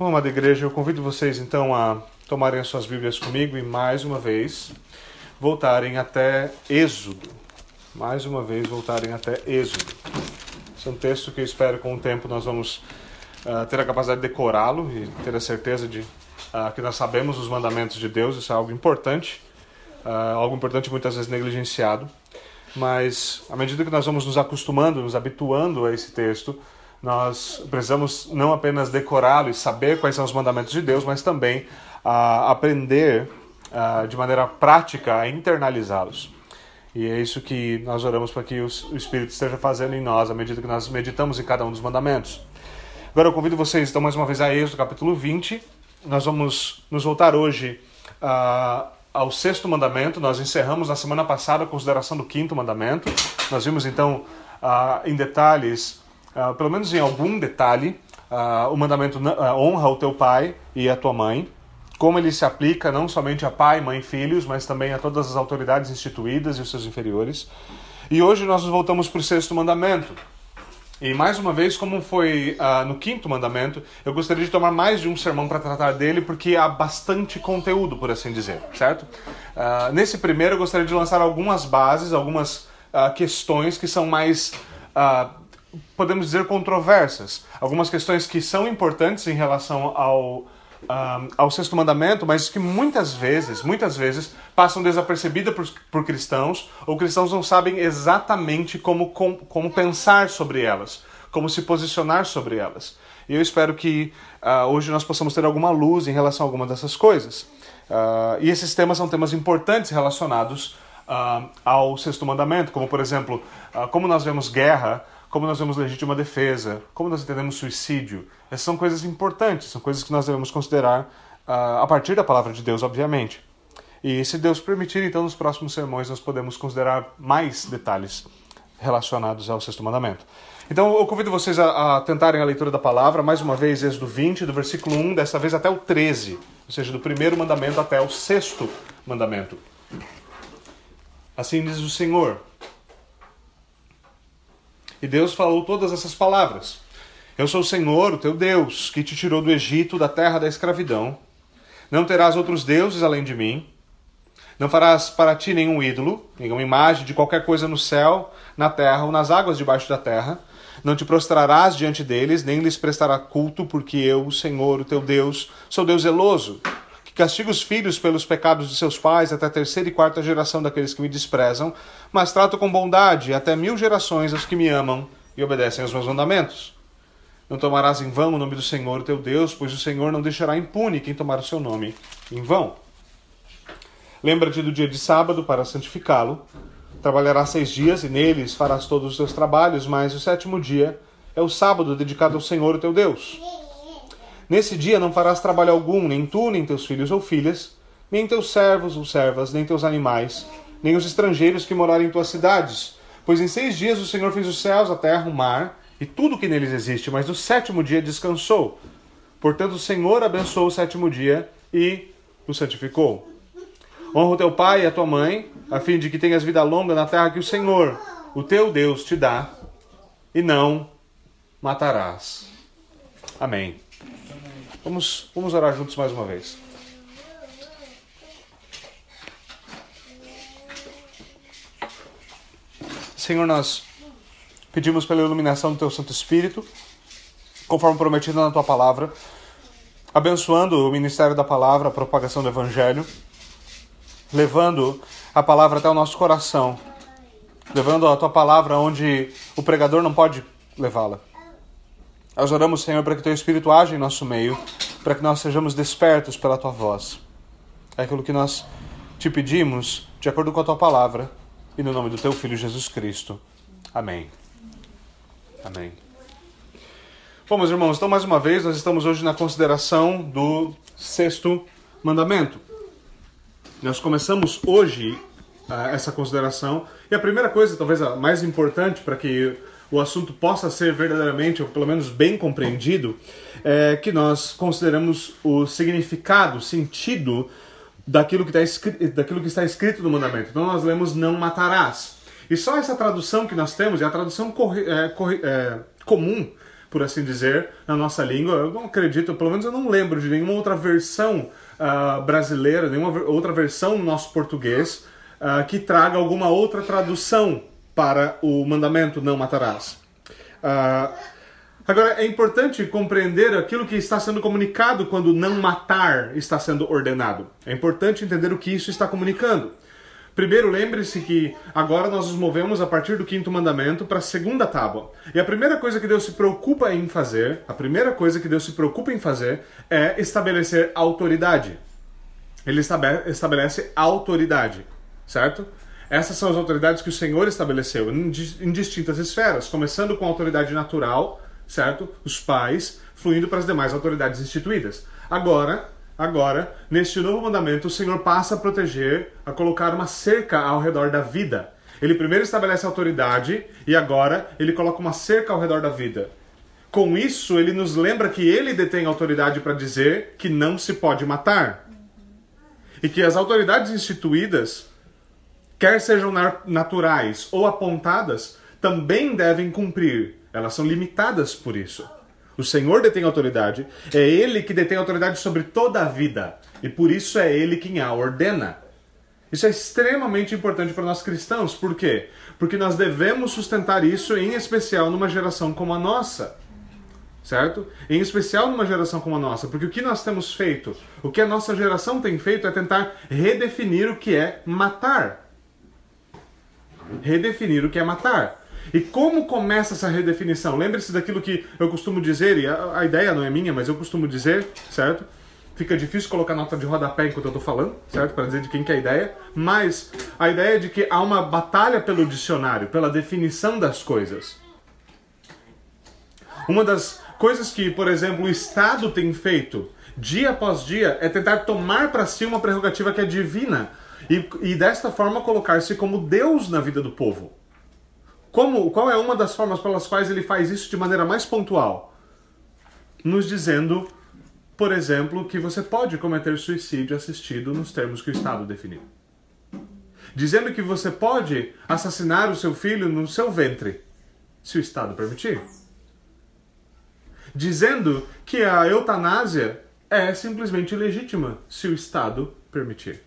Bom, amada igreja, eu convido vocês então a tomarem as suas Bíblias comigo e mais uma vez voltarem até Êxodo. Mais uma vez voltarem até Êxodo. Esse é um texto que eu espero com o tempo nós vamos uh, ter a capacidade de decorá-lo e ter a certeza de uh, que nós sabemos os mandamentos de Deus. Isso é algo importante, uh, algo importante muitas vezes negligenciado. Mas à medida que nós vamos nos acostumando, nos habituando a esse texto, nós precisamos não apenas decorá-lo e saber quais são os mandamentos de Deus, mas também uh, aprender uh, de maneira prática a internalizá-los. E é isso que nós oramos para que o Espírito esteja fazendo em nós à medida que nós meditamos em cada um dos mandamentos. Agora eu convido vocês, então, mais uma vez a Êxodo capítulo 20. Nós vamos nos voltar hoje uh, ao sexto mandamento. Nós encerramos na semana passada a consideração do quinto mandamento. Nós vimos então em detalhes uh, pelo menos em algum detalhe, uh, o mandamento uh, honra o teu pai e a tua mãe, como ele se aplica não somente a pai, mãe filhos, mas também a todas as autoridades instituídas e os seus inferiores. E hoje nós nos voltamos para o sexto mandamento. E mais uma vez, como foi uh, no quinto mandamento, eu gostaria de tomar mais de um sermão para tratar dele, porque há bastante conteúdo, por assim dizer, certo? Uh, nesse primeiro, eu gostaria de lançar algumas bases, algumas uh, questões que são mais podemos dizer, controversas. Algumas questões que são importantes em relação ao, um, ao sexto mandamento, mas que muitas vezes, muitas vezes, passam desapercebidas por, por cristãos, ou cristãos não sabem exatamente como, com, como pensar sobre elas, como se posicionar sobre elas. E eu espero que uh, hoje nós possamos ter alguma luz em relação a alguma dessas coisas. Uh, e esses temas são temas importantes relacionados uh, ao sexto mandamento, como por exemplo, como nós vemos guerra como nós vemos legítima defesa, como nós entendemos suicídio. Essas são coisas importantes, são coisas que nós devemos considerar uh, a partir da palavra de Deus, obviamente. E se Deus permitir, então nos próximos sermões nós podemos considerar mais detalhes relacionados ao sexto mandamento. Então eu convido vocês a, a tentarem a leitura da palavra, mais uma vez, Êxodo 20, do versículo 1, dessa vez até o 13, ou seja, do primeiro mandamento até o sexto mandamento. Assim diz o Senhor e Deus falou todas essas palavras. Eu sou o Senhor, o teu Deus, que te tirou do Egito, da terra da escravidão. Não terás outros deuses além de mim. Não farás para ti nenhum ídolo, nenhuma imagem de qualquer coisa no céu, na terra ou nas águas debaixo da terra. Não te prostrarás diante deles, nem lhes prestará culto, porque eu, o Senhor, o teu Deus, sou Deus zeloso, Castigo os filhos pelos pecados de seus pais até a terceira e quarta geração daqueles que me desprezam, mas trato com bondade até mil gerações os que me amam e obedecem aos meus mandamentos. Não tomarás em vão o nome do Senhor, teu Deus, pois o Senhor não deixará impune quem tomar o seu nome em vão. Lembra-te do dia de sábado para santificá-lo. Trabalharás seis dias e neles farás todos os teus trabalhos, mas o sétimo dia é o sábado dedicado ao Senhor, teu Deus. Nesse dia não farás trabalho algum, nem tu, nem teus filhos ou filhas, nem teus servos ou servas, nem teus animais, nem os estrangeiros que morarem em tuas cidades. Pois em seis dias o Senhor fez os céus, a terra, o mar e tudo que neles existe, mas no sétimo dia descansou. Portanto, o Senhor abençoou o sétimo dia e o santificou. Honra o teu pai e a tua mãe, a fim de que tenhas vida longa na terra que o Senhor, o teu Deus, te dá, e não matarás. Amém. Vamos, vamos orar juntos mais uma vez. Senhor, nós pedimos pela iluminação do Teu Santo Espírito, conforme prometido na Tua palavra, abençoando o ministério da palavra, a propagação do Evangelho, levando a palavra até o nosso coração, levando a Tua palavra onde o pregador não pode levá-la. Nós oramos, Senhor, para que Teu Espírito age em nosso meio, para que nós sejamos despertos pela Tua voz. É aquilo que nós te pedimos, de acordo com a Tua palavra, e no nome do Teu Filho Jesus Cristo. Amém. Amém. Bom, meus irmãos, então mais uma vez nós estamos hoje na consideração do sexto mandamento. Nós começamos hoje uh, essa consideração e a primeira coisa, talvez a mais importante para que o assunto possa ser verdadeiramente, ou pelo menos bem compreendido, é que nós consideramos o significado, o sentido daquilo que, está escrito, daquilo que está escrito no mandamento. Então nós lemos não matarás. E só essa tradução que nós temos é a tradução corre, é, corre, é, comum por assim dizer, na nossa língua. Eu não acredito, pelo menos eu não lembro de nenhuma outra versão uh, brasileira, nenhuma outra versão no nosso português uh, que traga alguma outra tradução para o mandamento não matarás. Uh, agora, é importante compreender aquilo que está sendo comunicado quando não matar está sendo ordenado. É importante entender o que isso está comunicando. Primeiro, lembre-se que agora nós nos movemos a partir do quinto mandamento para a segunda tábua. E a primeira coisa que Deus se preocupa em fazer, a primeira coisa que Deus se preocupa em fazer é estabelecer autoridade. Ele estabelece autoridade, certo? Essas são as autoridades que o Senhor estabeleceu em distintas esferas, começando com a autoridade natural, certo? Os pais, fluindo para as demais autoridades instituídas. Agora, Agora, neste novo mandamento, o Senhor passa a proteger, a colocar uma cerca ao redor da vida. Ele primeiro estabelece a autoridade e agora ele coloca uma cerca ao redor da vida. Com isso, ele nos lembra que ele detém autoridade para dizer que não se pode matar. E que as autoridades instituídas, quer sejam naturais ou apontadas, também devem cumprir. Elas são limitadas por isso. O Senhor detém autoridade, é Ele que detém autoridade sobre toda a vida. E por isso é Ele quem a ordena. Isso é extremamente importante para nós cristãos. Por quê? Porque nós devemos sustentar isso, em especial numa geração como a nossa. Certo? Em especial numa geração como a nossa. Porque o que nós temos feito, o que a nossa geração tem feito é tentar redefinir o que é matar. Redefinir o que é matar. E como começa essa redefinição? Lembre-se daquilo que eu costumo dizer, e a, a, ideia não é minha, mas eu costumo dizer, certo? Fica difícil colocar nota de rodapé enquanto eu estou falando, certo? Para dizer de quem que é a ideia. Mas a ideia é de que há uma batalha pelo dicionário, pela definição das coisas. Uma das coisas que, por exemplo, o Estado tem feito dia após dia é tentar tomar para si uma prerrogativa que é divina e, e desta forma colocar-se como Deus na vida do povo. Como, qual é uma das formas pelas quais ele faz isso de maneira mais pontual? Nos dizendo, por exemplo, que você pode cometer suicídio assistido nos termos que o Estado definiu. Dizendo que você pode assassinar o seu filho no seu ventre, se o Estado permitir. Dizendo que a eutanásia é simplesmente legítima, se o Estado permitir.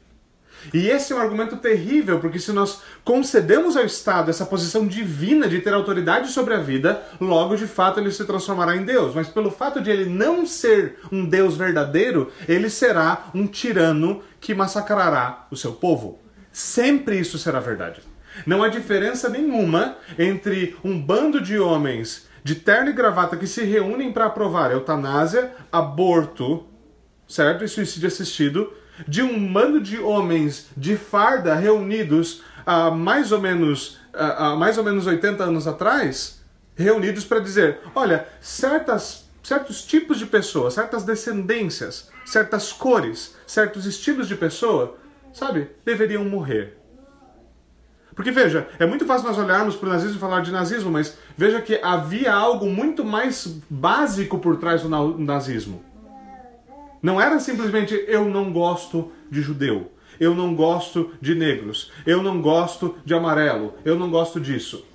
E esse é um argumento terrível, porque se nós concedemos ao Estado essa posição divina de ter autoridade sobre a vida, logo de fato ele se transformará em Deus. Mas pelo fato de ele não ser um Deus verdadeiro, ele será um tirano que massacrará o seu povo. Sempre isso será verdade. Não há diferença nenhuma entre um bando de homens de terno e gravata que se reúnem para aprovar eutanásia, aborto, certo? E suicídio assistido de um bando de homens de farda reunidos há mais ou menos, há mais ou menos 80 anos atrás, reunidos para dizer: olha, certas, certos tipos de pessoas, certas descendências, certas cores, certos estilos de pessoa, sabe, deveriam morrer. Porque veja, é muito fácil nós olharmos para o nazismo e falar de nazismo, mas veja que havia algo muito mais básico por trás do nazismo. Não era simplesmente eu não gosto de judeu, eu não gosto de negros, eu não gosto de amarelo, eu não gosto disso.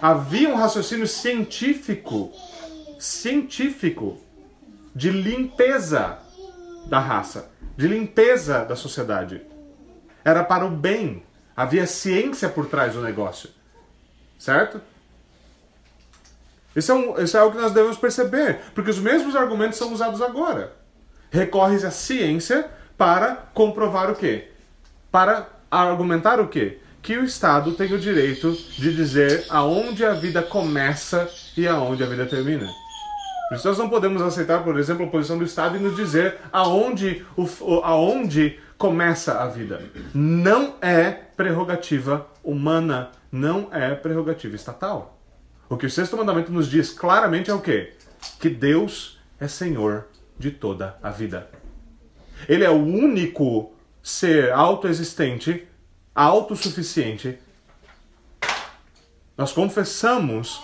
Havia um raciocínio científico, científico, de limpeza da raça, de limpeza da sociedade. Era para o bem. Havia ciência por trás do negócio. Certo? Isso é, um, isso é algo que nós devemos perceber, porque os mesmos argumentos são usados agora recorre à ciência para comprovar o quê? Para argumentar o quê? Que o Estado tem o direito de dizer aonde a vida começa e aonde a vida termina. Por isso nós não podemos aceitar, por exemplo, a posição do Estado e nos dizer aonde, o, aonde começa a vida. Não é prerrogativa humana, não é prerrogativa estatal. O que o sexto mandamento nos diz claramente é o quê? Que Deus é Senhor de toda a vida. Ele é o único ser autoexistente, autossuficiente. Nós confessamos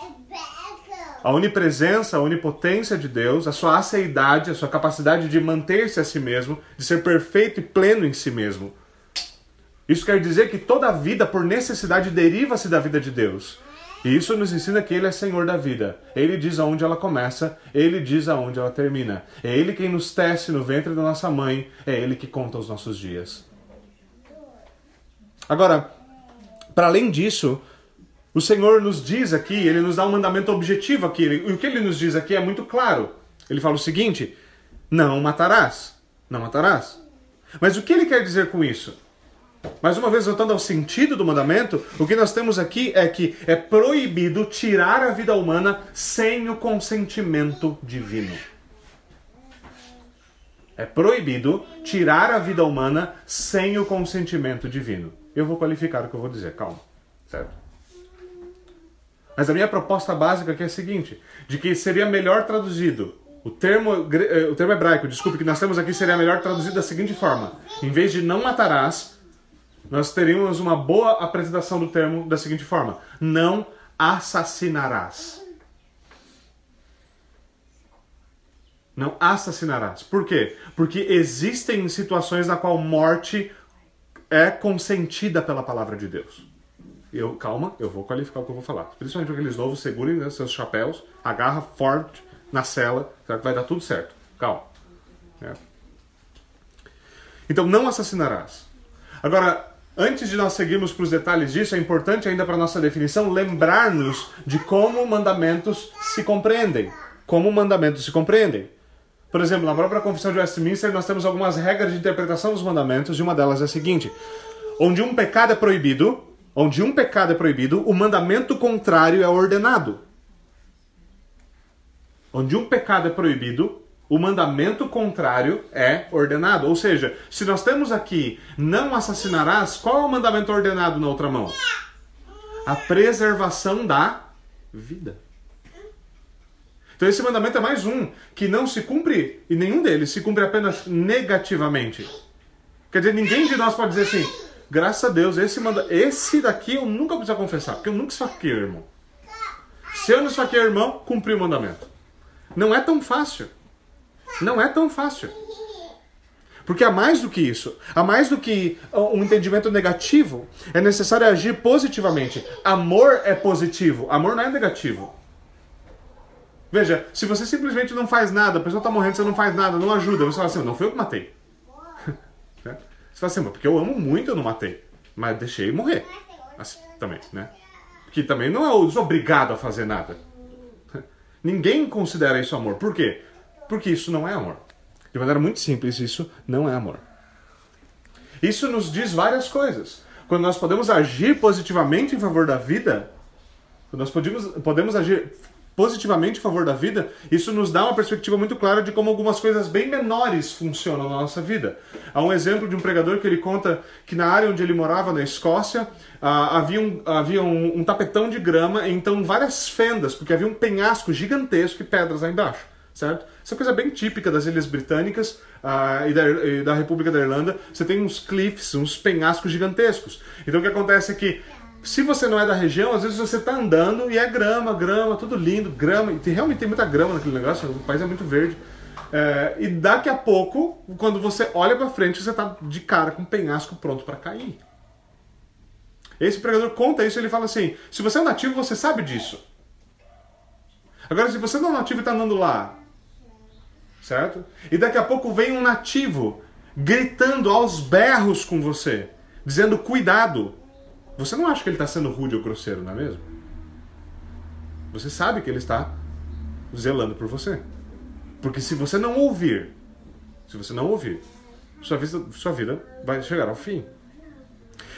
a onipresença, a onipotência de Deus, a sua aceidade, a sua capacidade de manter-se a si mesmo, de ser perfeito e pleno em si mesmo. Isso quer dizer que toda a vida, por necessidade, deriva-se da vida de Deus. E isso nos ensina que Ele é Senhor da vida. Ele diz aonde ela começa, Ele diz aonde ela termina. É Ele quem nos tece no ventre da nossa mãe, é Ele que conta os nossos dias. Agora, para além disso, o Senhor nos diz aqui, Ele nos dá um mandamento objetivo aqui. E o que Ele nos diz aqui é muito claro. Ele fala o seguinte: não matarás. Não matarás. Mas o que Ele quer dizer com isso? Mais uma vez, voltando ao sentido do mandamento, o que nós temos aqui é que é proibido tirar a vida humana sem o consentimento divino. É proibido tirar a vida humana sem o consentimento divino. Eu vou qualificar o que eu vou dizer, calma, certo? Mas a minha proposta básica aqui é a seguinte: de que seria melhor traduzido o termo, eh, o termo hebraico, desculpe, que nós temos aqui seria melhor traduzido da seguinte forma: em vez de não matarás, nós teríamos uma boa apresentação do termo da seguinte forma: não assassinarás. Não assassinarás. Por quê? Porque existem situações na qual morte é consentida pela palavra de Deus. Eu, calma, eu vou qualificar o que eu vou falar. Principalmente aqueles novos, segurem né, seus chapéus, agarra forte na cela, que vai dar tudo certo. Calma. É. Então, não assassinarás. Agora, Antes de nós seguirmos para os detalhes disso, é importante ainda para nossa definição lembrar-nos de como mandamentos se compreendem. Como mandamentos se compreendem. Por exemplo, na própria Confissão de Westminster, nós temos algumas regras de interpretação dos mandamentos, e uma delas é a seguinte: onde um pecado é proibido, onde um pecado é proibido, o mandamento contrário é ordenado. Onde um pecado é proibido, o mandamento contrário é ordenado. Ou seja, se nós temos aqui não assassinarás, qual é o mandamento ordenado na outra mão? A preservação da vida. Então esse mandamento é mais um que não se cumpre, e nenhum deles se cumpre apenas negativamente. Quer dizer, ninguém de nós pode dizer assim, graças a Deus, esse, manda... esse daqui eu nunca preciso confessar, porque eu nunca esfaqueei, irmão. Se eu não esfaqueei, irmão, cumpri o mandamento. Não é tão fácil. Não é tão fácil. Porque há mais do que isso. Há mais do que um entendimento negativo. É necessário agir positivamente. Amor é positivo. Amor não é negativo. Veja, se você simplesmente não faz nada, a pessoa está morrendo, você não faz nada, não ajuda, você fala assim, não foi eu que matei. Né? Você fala assim, porque eu amo muito, eu não matei. Mas deixei morrer. Assim, também, né? Que também não é obrigado a fazer nada. Ninguém considera isso amor. Por quê? Porque isso não é amor. De maneira muito simples, isso não é amor. Isso nos diz várias coisas. Quando nós podemos agir positivamente em favor da vida, quando nós podemos, podemos agir positivamente em favor da vida, isso nos dá uma perspectiva muito clara de como algumas coisas bem menores funcionam na nossa vida. Há um exemplo de um pregador que ele conta que na área onde ele morava, na Escócia, ah, havia, um, havia um, um tapetão de grama então várias fendas, porque havia um penhasco gigantesco e pedras lá embaixo certo? Isso é coisa bem típica das Ilhas Britânicas uh, e, da, e, da, República da Irlanda. Você tem uns cliffs, uns penhascos gigantescos. Então o que acontece é que, se você não é da região, às vezes você está andando e é grama, grama, tudo lindo, grama. E tem, realmente tem muita grama naquele negócio, o país é muito verde. É, e daqui a pouco, quando você olha para frente, você está de cara com um penhasco pronto para cair. Esse pregador conta isso, ele fala assim: se você é nativo, você sabe disso. Agora, se você não é nativo e está andando lá, certo? E daqui a pouco vem um nativo gritando aos berros com você, dizendo cuidado. Você não acha que ele está sendo rude ou grosseiro, não é mesmo? Você sabe que ele está zelando por você. Porque se você não ouvir, se você não ouvir, sua vida, sua vida vai chegar ao fim.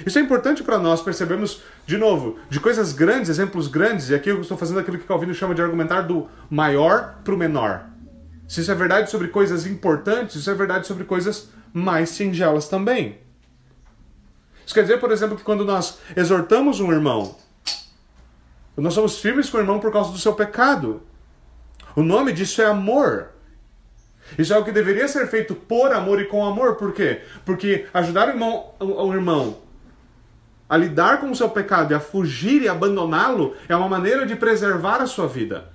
Isso é importante para nós percebermos, de novo, de coisas grandes, exemplos grandes, e aqui eu estou fazendo aquilo que Calvino chama de argumentar do maior para o menor. Se isso é verdade sobre coisas importantes, isso é verdade sobre coisas mais singelas também. Isso quer dizer, por exemplo, que quando nós exortamos um irmão, nós somos firmes com o irmão por causa do seu pecado. O nome disso é amor. Isso é o que deveria ser feito por amor e com amor. Por quê? Porque ajudar o irmão, o irmão a lidar com o seu pecado e a fugir e abandoná-lo é uma maneira de preservar a sua vida.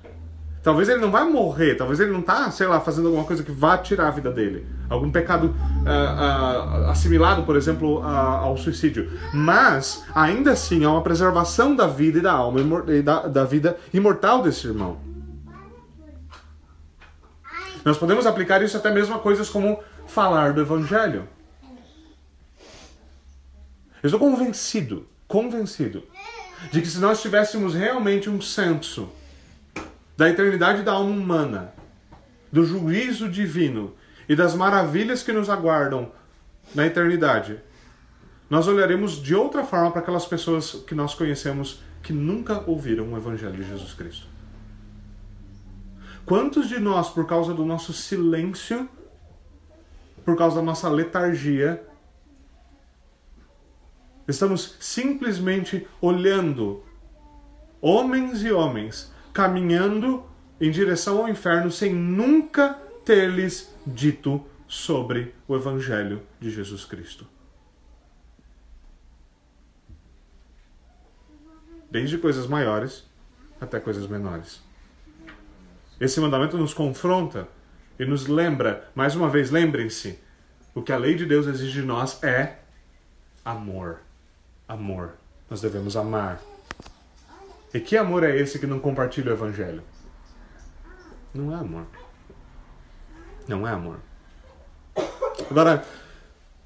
Talvez ele não vai morrer, talvez ele não tá, sei lá, fazendo alguma coisa que vá tirar a vida dele. Algum pecado uh, uh, assimilado, por exemplo, ao suicídio. Mas, ainda assim, há uma preservação da vida e da alma e da, da vida imortal desse irmão. Nós podemos aplicar isso até mesmo a coisas como falar do evangelho. Eu estou convencido, convencido, de que se nós tivéssemos realmente um senso da eternidade da alma humana, do juízo divino e das maravilhas que nos aguardam na eternidade, nós olharemos de outra forma para aquelas pessoas que nós conhecemos que nunca ouviram o Evangelho de Jesus Cristo. Quantos de nós, por causa do nosso silêncio, por causa da nossa letargia, estamos simplesmente olhando homens e homens caminhando em direção ao inferno sem nunca ter-lhes dito sobre o Evangelho de Jesus Cristo. Desde coisas maiores até coisas menores. Esse mandamento nos confronta e nos lembra, mais uma vez, lembrem-se, o que a lei de Deus exige de nós é amor. Amor. Nós devemos amar. E que amor é esse que não compartilha o evangelho? Não é amor. Não é amor. Agora,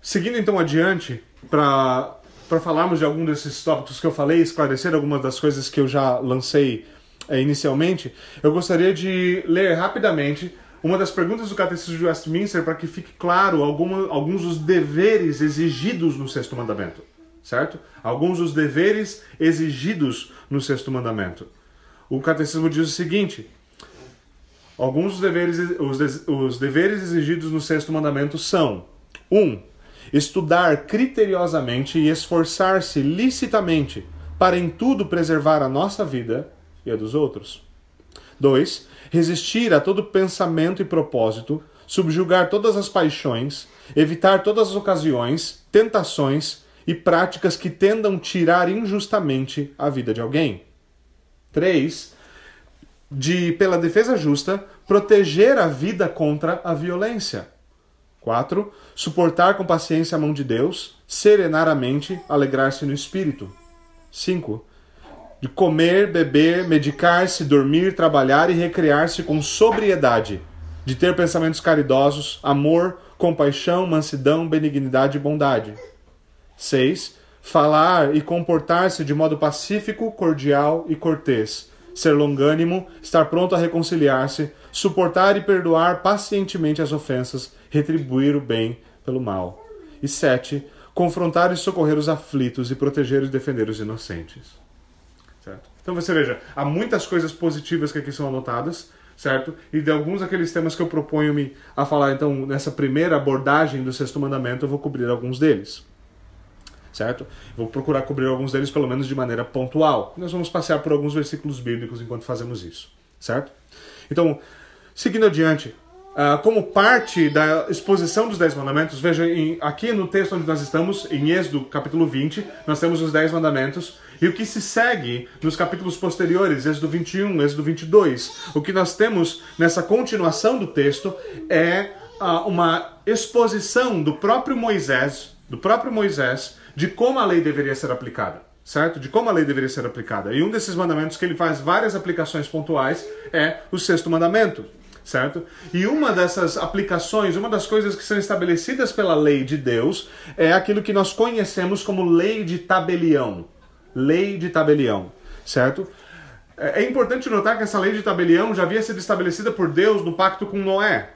seguindo então adiante, para falarmos de algum desses tópicos que eu falei, esclarecer algumas das coisas que eu já lancei é, inicialmente, eu gostaria de ler rapidamente uma das perguntas do Catecismo de Westminster para que fique claro alguma, alguns dos deveres exigidos no sexto mandamento certo? Alguns dos deveres exigidos no sexto mandamento. O catecismo diz o seguinte: alguns dos deveres, os, os deveres exigidos no sexto mandamento são: 1. Um, estudar criteriosamente e esforçar-se licitamente para em tudo preservar a nossa vida e a dos outros. 2. Resistir a todo pensamento e propósito, subjugar todas as paixões, evitar todas as ocasiões, tentações e práticas que tendam tirar injustamente a vida de alguém. 3. De, pela defesa justa, proteger a vida contra a violência. 4. Suportar com paciência a mão de Deus, serenar a mente, alegrar-se no espírito. 5. De comer, beber, medicar-se, dormir, trabalhar e recrear-se com sobriedade. De ter pensamentos caridosos, amor, compaixão, mansidão, benignidade e bondade. 6. Falar e comportar-se de modo pacífico, cordial e cortês. Ser longânimo, estar pronto a reconciliar-se, suportar e perdoar pacientemente as ofensas, retribuir o bem pelo mal. E 7. Confrontar e socorrer os aflitos e proteger e defender os inocentes. Certo? Então você veja, há muitas coisas positivas que aqui são anotadas, certo? E de alguns daqueles temas que eu proponho-me a falar, então, nessa primeira abordagem do sexto mandamento, eu vou cobrir alguns deles certo? Vou procurar cobrir alguns deles pelo menos de maneira pontual. Nós vamos passear por alguns versículos bíblicos enquanto fazemos isso, certo? Então, seguindo adiante, Uh, como parte da exposição dos Dez Mandamentos, veja, aqui no texto onde nós estamos, em Êxodo capítulo 20, nós temos os Dez Mandamentos, e o que se segue nos capítulos posteriores, Êxodo 21, Êxodo 22, o que nós temos nessa continuação do texto é uh, uma exposição do próprio Moisés, do próprio Moisés, de como a lei deveria ser aplicada, certo? De como a lei deveria ser aplicada. E um desses mandamentos que ele faz várias aplicações pontuais é o sexto mandamento, certo? E uma dessas aplicações, uma das coisas que são estabelecidas pela lei de Deus é aquilo que nós conhecemos como lei de tabelião. Lei de tabelião, certo? É, é importante notar que essa lei de tabelião já havia sido estabelecida por Deus no pacto com Noé,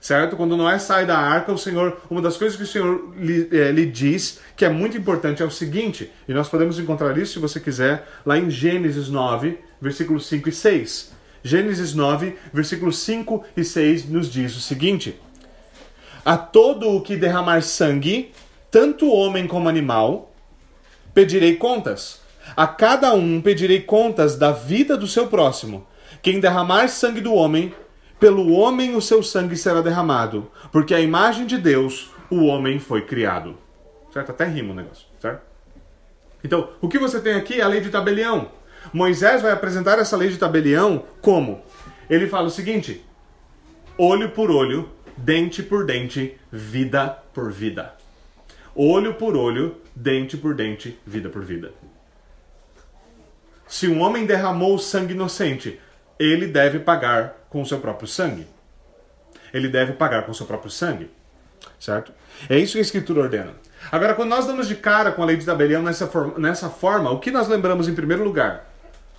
certo? Quando Noé sai da arca, o Senhor, uma das coisas que o Senhor lhe, é, lhe, diz, que é muito importante, é o seguinte, e nós podemos encontrar isso, se você quiser, lá em Gênesis 9, versículos 5 e 6. Gênesis 9, versículos 5 e 6 nos diz o seguinte: A todo o que derramar sangue, tanto homem como animal, pedirei contas. A cada um pedirei contas da vida do seu próximo. Quem derramar sangue do homem, pelo homem o seu sangue será derramado, porque a imagem de Deus o homem foi criado. Certo? Até rima o negócio, certo? Então, o que você tem aqui é a lei de tabelião. Moisés vai apresentar essa lei de tabelião como? ele fala o seguinte: olho por olho, dente por dente, vida por vida. Olho por olho, dente por dente, vida por vida. Se um homem derramou sangue inocente, ele deve pagar com o seu próprio sangue. Ele deve pagar com o seu próprio sangue. Certo? É isso que a Escritura ordena. Agora, quando nós damos de cara com a lei de tabelião nessa forma, nessa forma, o que nós lembramos em primeiro lugar?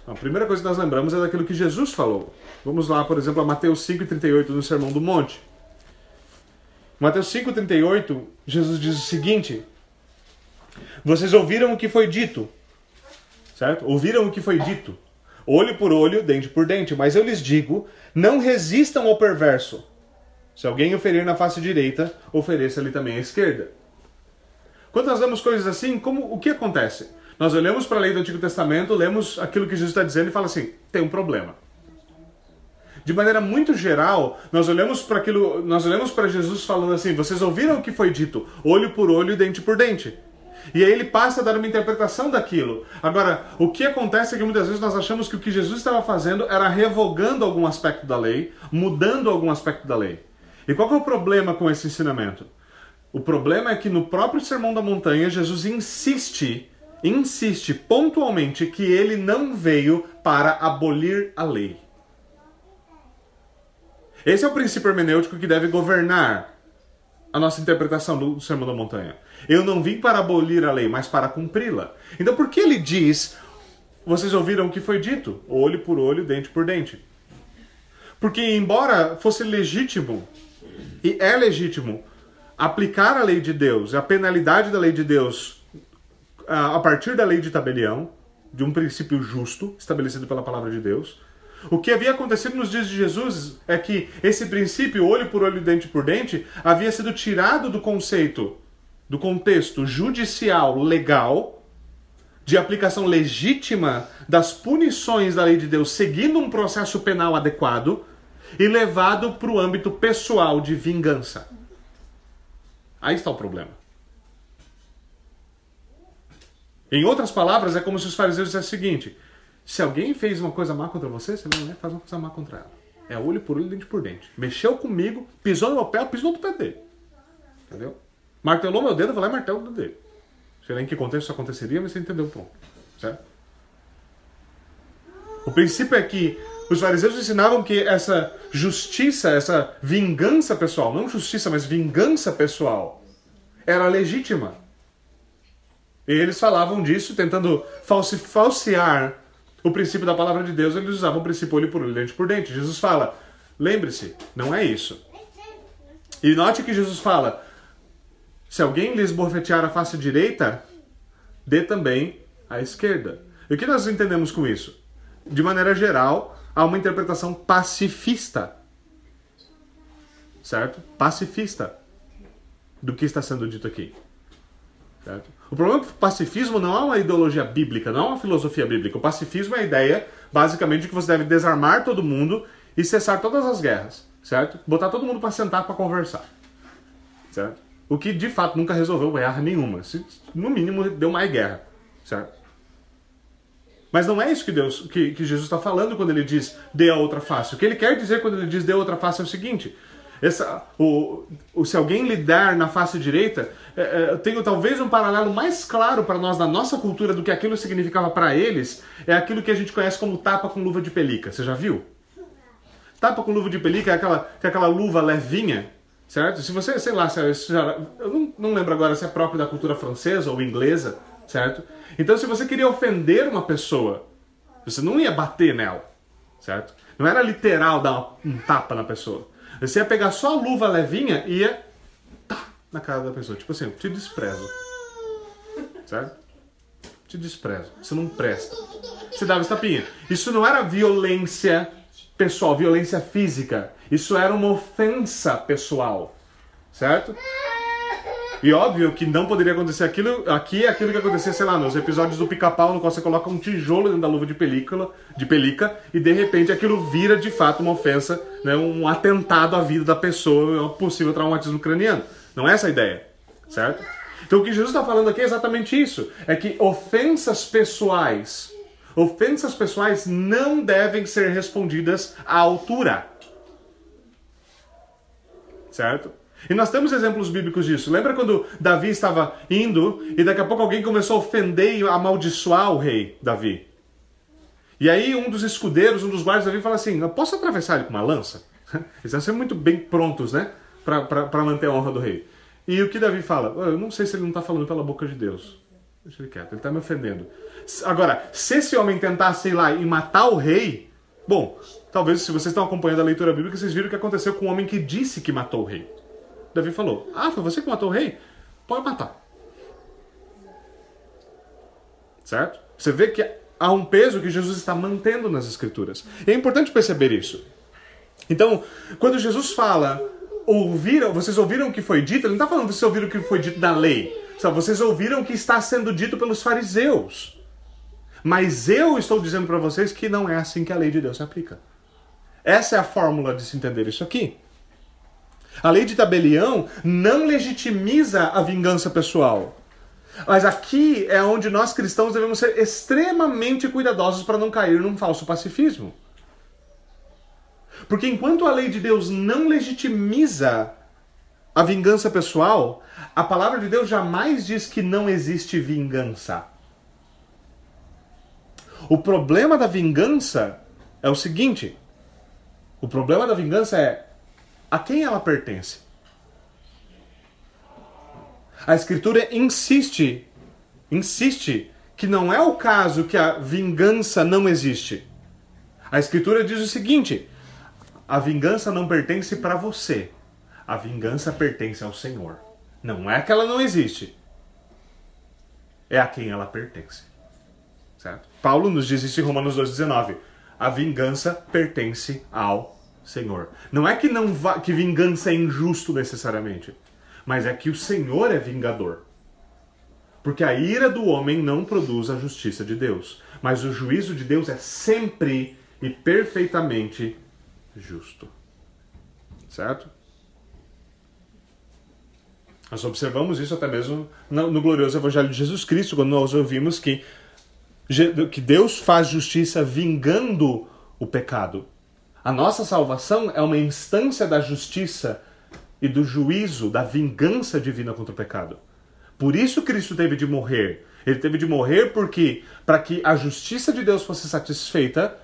A primeira coisa que nós lembramos é daquilo que Jesus falou. Vamos lá, por exemplo, a Mateus 5,38 no Sermão do Monte. Mateus 5,38, Jesus diz o seguinte: Vocês ouviram o que foi dito, certo? Ouviram o que foi dito, olho por olho, dente por dente, mas eu lhes digo: não resistam ao perverso. Se alguém oferir na face direita, ofereça-lhe também à esquerda. Quando nós lemos coisas assim, como o que acontece? Nós olhamos para a lei do Antigo Testamento, lemos aquilo que Jesus está dizendo e fala assim: tem um problema. De maneira muito geral, nós olhamos para aquilo, nós olhamos para Jesus falando assim: vocês ouviram o que foi dito, olho por olho e dente por dente. E aí ele passa a dar uma interpretação daquilo. Agora, o que acontece é que muitas vezes nós achamos que o que Jesus estava fazendo era revogando algum aspecto da lei, mudando algum aspecto da lei. E qual é o problema com esse ensinamento? O problema é que no próprio Sermão da Montanha, Jesus insiste, insiste pontualmente que ele não veio para abolir a lei. Esse é o princípio hermenêutico que deve governar a nossa interpretação do Sermão da Montanha. Eu não vim para abolir a lei, mas para cumpri-la. Então por que ele diz, vocês ouviram o que foi dito? Olho por olho, dente por dente. Porque embora fosse legítimo, e é legítimo, aplicar a lei de Deus, a penalidade da lei de Deus a partir da lei de tabelião, de um princípio justo estabelecido pela palavra de Deus, o que havia acontecido nos dias de Jesus é que esse princípio, olho por olho, dente por dente, havia sido tirado do conceito, do contexto judicial legal, de aplicação legítima das punições da lei de Deus, seguindo um processo penal adequado, e levado para o âmbito pessoal de vingança. Aí está o problema. Em outras palavras, é como se os fariseus dissessem o seguinte: se alguém fez uma coisa má contra você, você lá e faz uma coisa má contra ela. É olho por olho, dente por dente. Mexeu comigo, pisou no meu pé, pisou no pé dele. Entendeu? Martelou meu dedo, vou lá e martelo o dedo dele. Sei lá em que contexto isso aconteceria, mas você entendeu o ponto. Certo? O princípio é que os fariseus ensinavam que essa justiça, essa vingança pessoal, não justiça, mas vingança pessoal, era legítima. E eles falavam disso tentando falsear o princípio da palavra de Deus, eles usavam o princípio olho por olho, dente por dente. Jesus fala: lembre-se, não é isso. E note que Jesus fala: se alguém lhes bofetear a face direita, dê também a esquerda. E o que nós entendemos com isso? De maneira geral, há uma interpretação pacifista. Certo? Pacifista do que está sendo dito aqui. Certo? O problema é que o pacifismo não é uma ideologia bíblica, não é uma filosofia bíblica. O pacifismo é a ideia, basicamente, de que você deve desarmar todo mundo e cessar todas as guerras, certo? Botar todo mundo para sentar para conversar, certo? O que de fato nunca resolveu guerra nenhuma. No mínimo deu mais guerra, certo? Mas não é isso que Deus, que, que Jesus está falando quando ele diz dê a outra face. O que ele quer dizer quando ele diz dê a outra face é o seguinte: essa, o, o, se alguém lhe der na face direita, é, é, eu tenho talvez um paralelo mais claro para nós na nossa cultura do que aquilo significava para eles, é aquilo que a gente conhece como tapa com luva de pelica. Você já viu? Tapa com luva de pelica é aquela, é aquela luva levinha, certo? Se você, sei lá, eu não, não lembro agora se é próprio da cultura francesa ou inglesa, certo? Então, se você queria ofender uma pessoa, você não ia bater nela, certo? Não era literal dar um tapa na pessoa. Você ia pegar só a luva levinha e ia tá, na cara da pessoa. Tipo assim, te desprezo. Certo? Te desprezo. Você não presta. Você dava esse tapinha. Isso não era violência pessoal, violência física. Isso era uma ofensa pessoal. Certo? E óbvio que não poderia acontecer aquilo, aqui é aquilo que acontecia, sei lá, nos episódios do pica-pau, no qual você coloca um tijolo dentro da luva de película, de pelica, e de repente aquilo vira de fato uma ofensa, né, um atentado à vida da pessoa, um possível traumatismo craniano. Não é essa a ideia, certo? Então o que Jesus está falando aqui é exatamente isso: é que ofensas pessoais, Ofensas pessoais não devem ser respondidas à altura. Certo? E nós temos exemplos bíblicos disso. Lembra quando Davi estava indo e daqui a pouco alguém começou a ofender e amaldiçoar o rei Davi? E aí um dos escudeiros, um dos guardas Davi fala assim: posso atravessar ele com uma lança? Eles vão ser muito bem prontos, né? Para manter a honra do rei. E o que Davi fala? Eu não sei se ele não está falando pela boca de Deus. Deixa ele quieto, ele está me ofendendo. Agora, se esse homem tentasse ir lá e matar o rei, bom, talvez se vocês estão acompanhando a leitura bíblica, vocês viram o que aconteceu com o homem que disse que matou o rei. Davi falou: Ah, foi você que matou o rei? Pode matar. Certo? Você vê que há um peso que Jesus está mantendo nas Escrituras. E é importante perceber isso. Então, quando Jesus fala, ouviram, vocês ouviram o que foi dito, ele não está falando vocês ouviram o que foi dito da lei. Só vocês ouviram o que está sendo dito pelos fariseus. Mas eu estou dizendo para vocês que não é assim que a lei de Deus se aplica. Essa é a fórmula de se entender isso aqui. A lei de tabelião não legitimiza a vingança pessoal. Mas aqui é onde nós cristãos devemos ser extremamente cuidadosos para não cair num falso pacifismo. Porque enquanto a lei de Deus não legitimiza a vingança pessoal, a palavra de Deus jamais diz que não existe vingança. O problema da vingança é o seguinte: o problema da vingança é a quem ela pertence. A Escritura insiste, insiste que não é o caso que a vingança não existe. A Escritura diz o seguinte: a vingança não pertence para você, a vingança pertence ao Senhor. Não é que ela não existe, é a quem ela pertence. Certo? Paulo nos diz isso em Romanos 2,19. A vingança pertence ao Senhor. Não é que não que vingança é injusto necessariamente, mas é que o Senhor é vingador. Porque a ira do homem não produz a justiça de Deus, mas o juízo de Deus é sempre e perfeitamente justo. Certo? Nós observamos isso até mesmo no glorioso Evangelho de Jesus Cristo, quando nós ouvimos que, que Deus faz justiça vingando o pecado. A nossa salvação é uma instância da justiça e do juízo, da vingança divina contra o pecado. Por isso Cristo teve de morrer. Ele teve de morrer porque, para que a justiça de Deus fosse satisfeita,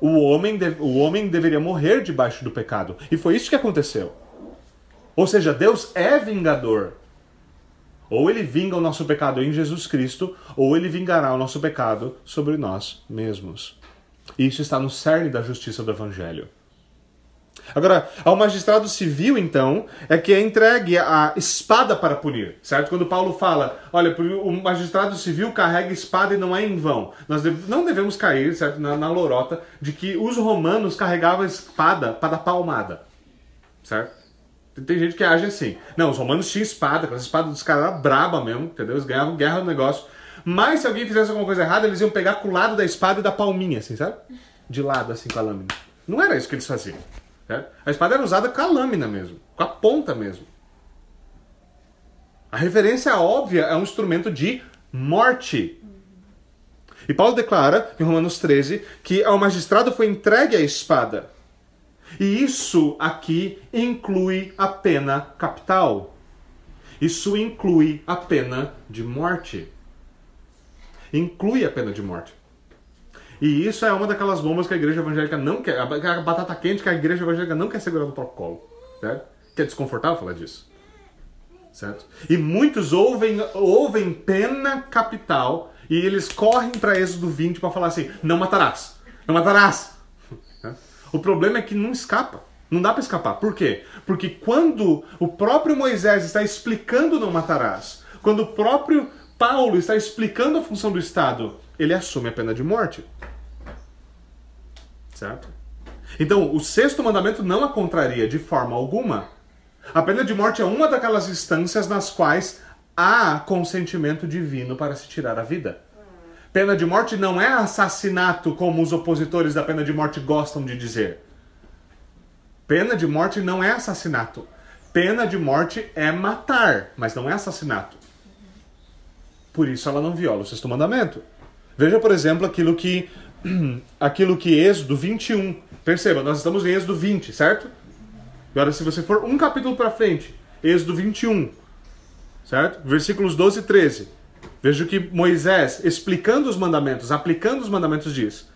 o homem, o homem deveria morrer debaixo do pecado. E foi isso que aconteceu. Ou seja, Deus é vingador. Ou ele vinga o nosso pecado em Jesus Cristo, ou ele vingará o nosso pecado sobre nós mesmos. Isso está no cerne da justiça do Evangelho. Agora, ao magistrado civil, então, é que é entregue a espada para punir, certo? Quando Paulo fala, olha, o magistrado civil carrega espada e não é em vão. Nós não devemos cair, certo, na, na lorota de que os romanos carregavam espada para dar palmada, certo? Tem gente que age assim. Não, os romanos tinham espada, aquelas espadas dos caras era braba mesmo, entendeu? Eles ganhavam guerra no negócio. Mas se alguém fizesse alguma coisa errada, eles iam pegar com o lado da espada e da palminha, assim, sabe? De lado, assim, com a lâmina. Não era isso que eles faziam. Certo? A espada era usada com a lâmina mesmo, com a ponta mesmo. A referência óbvia é um instrumento de morte. E Paulo declara, em Romanos 13, que ao magistrado foi entregue a espada. E isso aqui inclui a pena capital. Isso inclui a pena de morte inclui a pena de morte. E isso é uma daquelas bombas que a igreja evangélica não quer, a batata quente que a igreja evangélica não quer segurar no próprio colo. Certo? Que é desconfortável falar disso. Certo? E muitos ouvem, ouvem pena capital e eles correm para Êxodo 20 para falar assim: não matarás, não matarás. O problema é que não escapa. Não dá para escapar. Por quê? Porque quando o próprio Moisés está explicando não matarás, quando o próprio Paulo está explicando a função do Estado, ele assume a pena de morte. Certo? Então, o sexto mandamento não a contraria de forma alguma. A pena de morte é uma daquelas instâncias nas quais há consentimento divino para se tirar a vida. Pena de morte não é assassinato, como os opositores da pena de morte gostam de dizer. Pena de morte não é assassinato. Pena de morte é matar, mas não é assassinato. Por isso ela não viola o sexto mandamento. Veja, por exemplo, aquilo que aquilo que Êxodo 21. Perceba, nós estamos em Êxodo 20, certo? Agora, se você for um capítulo para frente, Êxodo 21, certo? Versículos 12 e 13. Veja que Moisés, explicando os mandamentos, aplicando os mandamentos, diz.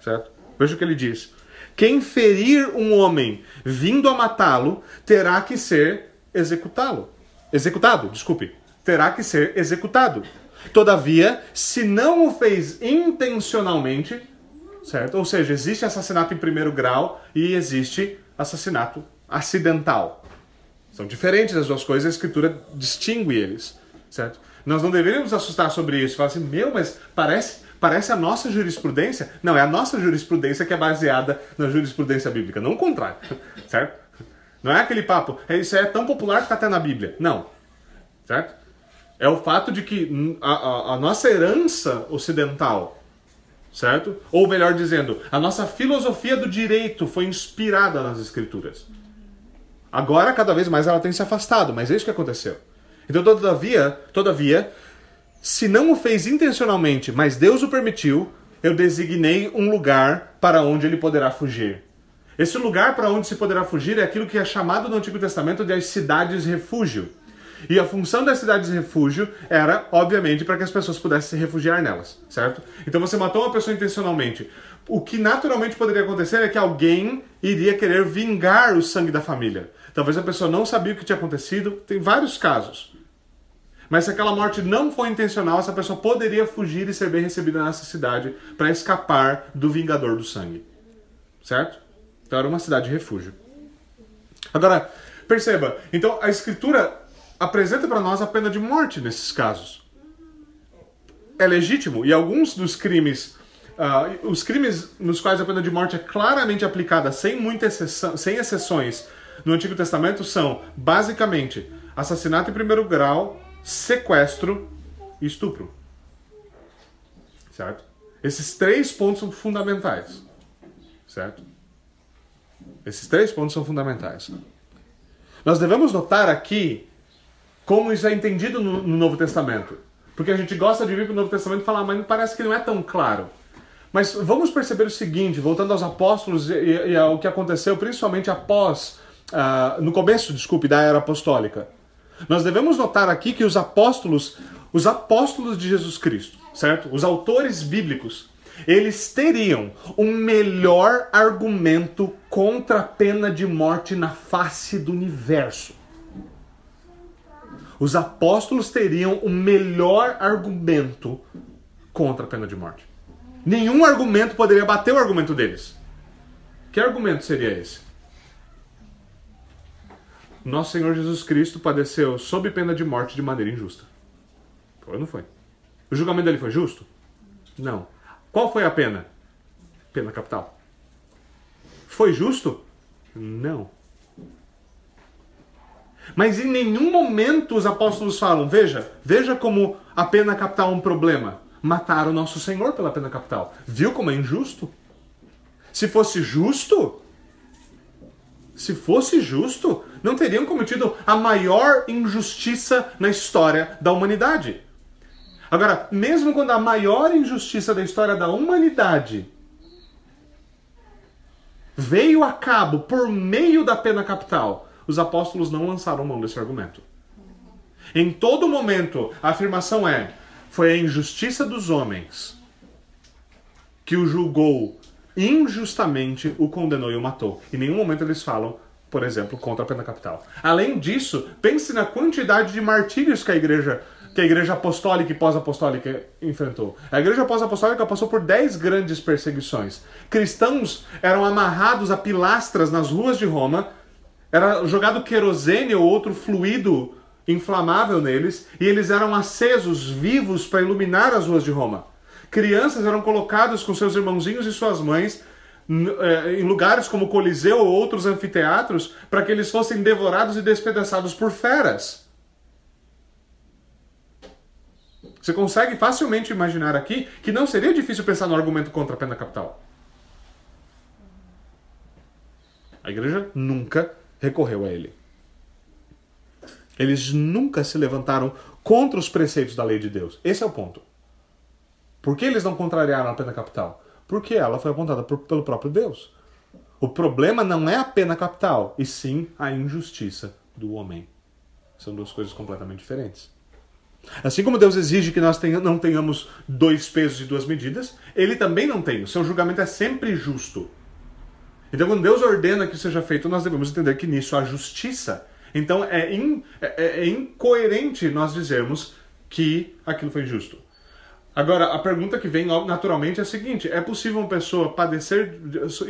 Certo? Veja o que ele diz. Quem ferir um homem vindo a matá-lo, terá que ser executá-lo. Executado, desculpe. Terá que ser executado. Todavia, se não o fez intencionalmente, certo? Ou seja, existe assassinato em primeiro grau e existe assassinato acidental. São diferentes as duas coisas, a escritura distingue eles, certo? Nós não deveríamos assustar sobre isso, falar assim, meu, mas parece, parece a nossa jurisprudência. Não, é a nossa jurisprudência que é baseada na jurisprudência bíblica, não o contrário, certo? Não é aquele papo, é, isso é tão popular que está até na Bíblia. Não, certo? É o fato de que a, a, a nossa herança ocidental, certo? Ou melhor dizendo, a nossa filosofia do direito foi inspirada nas escrituras. Agora, cada vez mais ela tem se afastado, mas é isso que aconteceu. Então, todavia, todavia, se não o fez intencionalmente, mas Deus o permitiu, eu designei um lugar para onde ele poderá fugir. Esse lugar para onde se poderá fugir é aquilo que é chamado no Antigo Testamento de as cidades refúgio. E a função das cidades refúgio era, obviamente, para que as pessoas pudessem se refugiar nelas, certo? Então você matou uma pessoa intencionalmente. O que naturalmente poderia acontecer é que alguém iria querer vingar o sangue da família. Talvez a pessoa não sabia o que tinha acontecido, tem vários casos. Mas se aquela morte não foi intencional, essa pessoa poderia fugir e ser bem recebida nessa cidade para escapar do vingador do sangue. Certo? Então era uma cidade de refúgio. Agora, perceba, então a escritura apresenta para nós a pena de morte nesses casos. É legítimo e alguns dos crimes, uh, os crimes nos quais a pena de morte é claramente aplicada sem muita exceção, sem exceções no Antigo Testamento são basicamente assassinato em primeiro grau, sequestro e estupro. Certo? Esses três pontos são fundamentais. Certo? Esses três pontos são fundamentais. Nós devemos notar aqui como isso é entendido no, no Novo Testamento. Porque a gente gosta de vir para o Novo Testamento e falar, mas parece que não é tão claro. Mas vamos perceber o seguinte, voltando aos apóstolos e, e, e ao que aconteceu, principalmente após, uh, no começo, desculpe, da era apostólica. Nós devemos notar aqui que os apóstolos, os apóstolos de Jesus Cristo, certo? Os autores bíblicos, eles teriam um melhor argumento contra a pena de morte na face do universo. Os apóstolos teriam o melhor argumento contra a pena de morte. Nenhum argumento poderia bater o argumento deles. Que argumento seria esse? nosso Senhor Jesus Cristo padeceu sob pena de morte de maneira injusta. Foi ou não foi? O julgamento dele foi justo? Não. Qual foi a pena? Pena capital. Foi justo? Não. Mas em nenhum momento os apóstolos falam: veja, veja como a pena capital é um problema. Mataram o nosso Senhor pela pena capital. Viu como é injusto? Se fosse justo, se fosse justo, não teriam cometido a maior injustiça na história da humanidade. Agora, mesmo quando a maior injustiça da história da humanidade veio a cabo por meio da pena capital, os apóstolos não lançaram mão desse argumento. Em todo momento, a afirmação é: foi a injustiça dos homens que o julgou injustamente o condenou e o matou. Em nenhum momento eles falam, por exemplo, contra a pena capital. Além disso, pense na quantidade de martírios que a igreja que a igreja apostólica e pós-apostólica enfrentou. A igreja pós-apostólica passou por dez grandes perseguições. Cristãos eram amarrados a pilastras nas ruas de Roma, era jogado querosene ou outro fluido inflamável neles, e eles eram acesos vivos para iluminar as ruas de Roma. Crianças eram colocadas com seus irmãozinhos e suas mães é, em lugares como Coliseu ou outros anfiteatros para que eles fossem devorados e despedaçados por feras. Você consegue facilmente imaginar aqui que não seria difícil pensar no argumento contra a pena capital. A igreja nunca recorreu a ele. Eles nunca se levantaram contra os preceitos da lei de Deus. Esse é o ponto. Por que eles não contrariaram a pena capital? Porque ela foi apontada por, pelo próprio Deus. O problema não é a pena capital, e sim a injustiça do homem. São duas coisas completamente diferentes. Assim como Deus exige que nós tenha, não tenhamos dois pesos e duas medidas, ele também não tem. O seu julgamento é sempre justo. Então, quando Deus ordena que seja feito, nós devemos entender que nisso há justiça. Então, é, in, é, é, é incoerente nós dizermos que aquilo foi injusto. Agora, a pergunta que vem naturalmente é a seguinte: é possível uma pessoa padecer,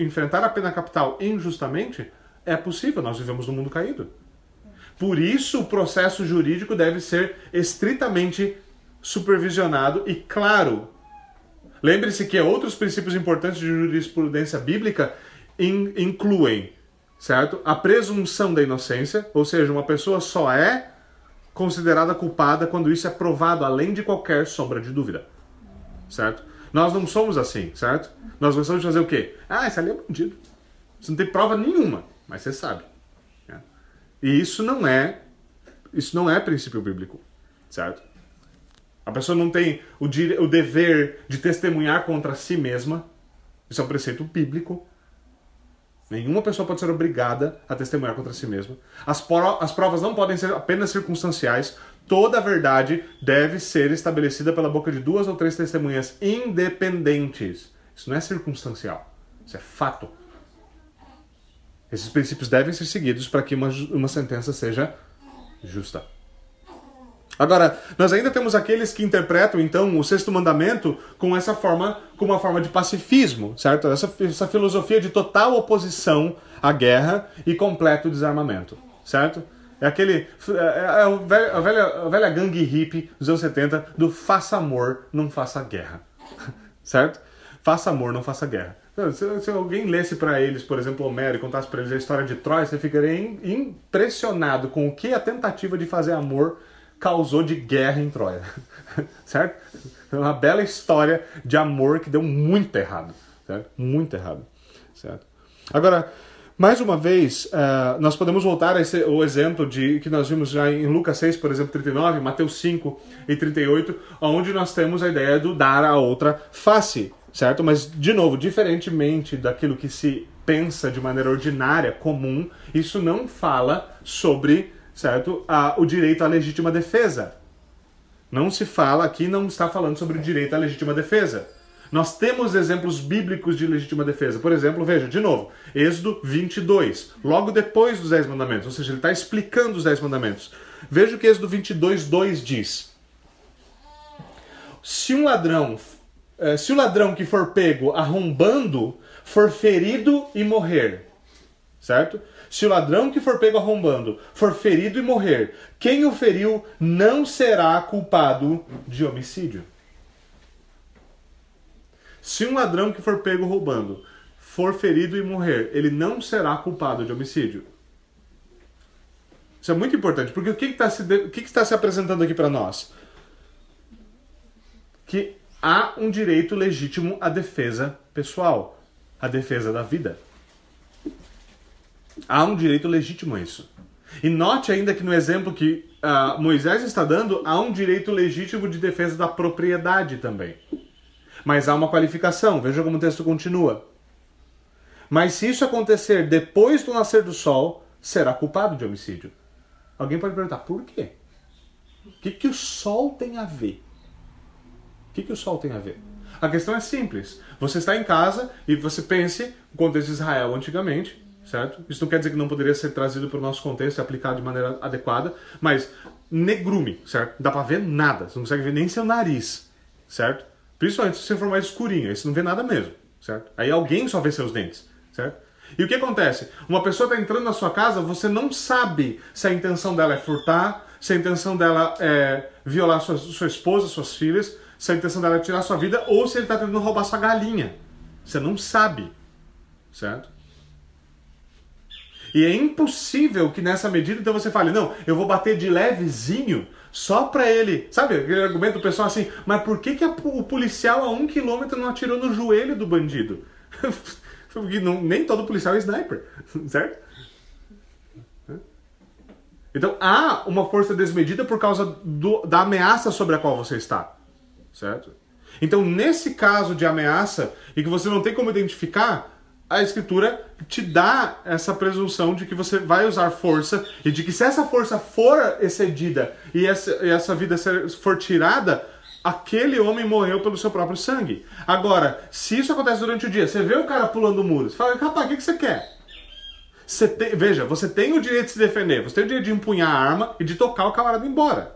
enfrentar a pena capital injustamente? É possível, nós vivemos num mundo caído. Por isso, o processo jurídico deve ser estritamente supervisionado e claro. Lembre-se que outros princípios importantes de jurisprudência bíblica in, incluem, certo? A presunção da inocência, ou seja, uma pessoa só é considerada culpada quando isso é provado além de qualquer sombra de dúvida, certo? Nós não somos assim, certo? Nós gostamos de fazer o quê? Ah, esse ali é bandido. Você não tem prova nenhuma, mas você sabe. Né? E isso não é isso não é princípio bíblico, certo? A pessoa não tem o, o dever de testemunhar contra si mesma. Isso é um preceito bíblico, Nenhuma pessoa pode ser obrigada a testemunhar contra si mesma. As, pro, as provas não podem ser apenas circunstanciais. Toda a verdade deve ser estabelecida pela boca de duas ou três testemunhas independentes. Isso não é circunstancial. Isso é fato. Esses princípios devem ser seguidos para que uma, uma sentença seja justa. Agora, nós ainda temos aqueles que interpretam então o sexto mandamento com essa forma, com uma forma de pacifismo, certo? Essa, essa filosofia de total oposição à guerra e completo desarmamento, certo? É aquele. É, é a, velha, a, velha, a velha gangue hippie dos anos 70 do faça amor, não faça guerra. certo? Faça amor, não faça guerra. Se, se alguém lesse para eles, por exemplo, Homero e contasse para eles a história de Troia, você ficaria impressionado com o que a tentativa de fazer amor causou de guerra em Troia. certo? Uma bela história de amor que deu muito errado. Certo? Muito errado. Certo? Agora, mais uma vez, uh, nós podemos voltar a esse, o exemplo de que nós vimos já em Lucas 6, por exemplo, 39, Mateus 5 e 38, onde nós temos a ideia do dar a outra face, certo? Mas, de novo, diferentemente daquilo que se pensa de maneira ordinária, comum, isso não fala sobre certo? A, o direito à legítima defesa. Não se fala aqui, não está falando sobre o direito à legítima defesa. Nós temos exemplos bíblicos de legítima defesa. Por exemplo, veja, de novo, Êxodo 22, logo depois dos Dez Mandamentos, ou seja, ele está explicando os Dez Mandamentos. Veja o que Êxodo 22, 2 diz. Se um ladrão, eh, se o ladrão que for pego arrombando for ferido e morrer, certo? Se o ladrão que for pego arrombando for ferido e morrer, quem o feriu não será culpado de homicídio. Se um ladrão que for pego roubando for ferido e morrer, ele não será culpado de homicídio. Isso é muito importante, porque o que está se, que está se apresentando aqui para nós? Que há um direito legítimo à defesa pessoal, à defesa da vida. Há um direito legítimo a isso. E note ainda que no exemplo que uh, Moisés está dando, há um direito legítimo de defesa da propriedade também. Mas há uma qualificação, veja como o texto continua. Mas se isso acontecer depois do nascer do sol, será culpado de homicídio. Alguém pode perguntar, por quê? O que, que o sol tem a ver? O que, que o sol tem a ver? A questão é simples. Você está em casa e você pense, o contexto de Israel antigamente, certo? Isso não quer dizer que não poderia ser trazido para o nosso contexto e aplicado de maneira adequada, mas negrume, certo? Não dá para ver nada, você não consegue ver nem seu nariz, certo? Principalmente se você for mais escurinho, aí você não vê nada mesmo, certo? Aí alguém só vê seus dentes, certo? E o que acontece? Uma pessoa está entrando na sua casa, você não sabe se a intenção dela é furtar, se a intenção dela é violar sua, sua esposa, suas filhas, se a intenção dela é tirar sua vida ou se ele está tentando roubar sua galinha. Você não sabe, certo? E é impossível que nessa medida então você fale, não, eu vou bater de levezinho só pra ele. Sabe aquele argumento do pessoal assim, mas por que, que a, o policial a um quilômetro não atirou no joelho do bandido? Porque não, nem todo policial é sniper, certo? Então há uma força desmedida por causa do, da ameaça sobre a qual você está, certo? Então, nesse caso de ameaça e que você não tem como identificar, a escritura te dá essa presunção de que você vai usar força e de que se essa força for excedida e essa, e essa vida for tirada, aquele homem morreu pelo seu próprio sangue. Agora, se isso acontece durante o dia, você vê o cara pulando muros, fala, rapaz, o que, que você quer? Você tem, veja, você tem o direito de se defender, você tem o direito de empunhar a arma e de tocar o camarada embora.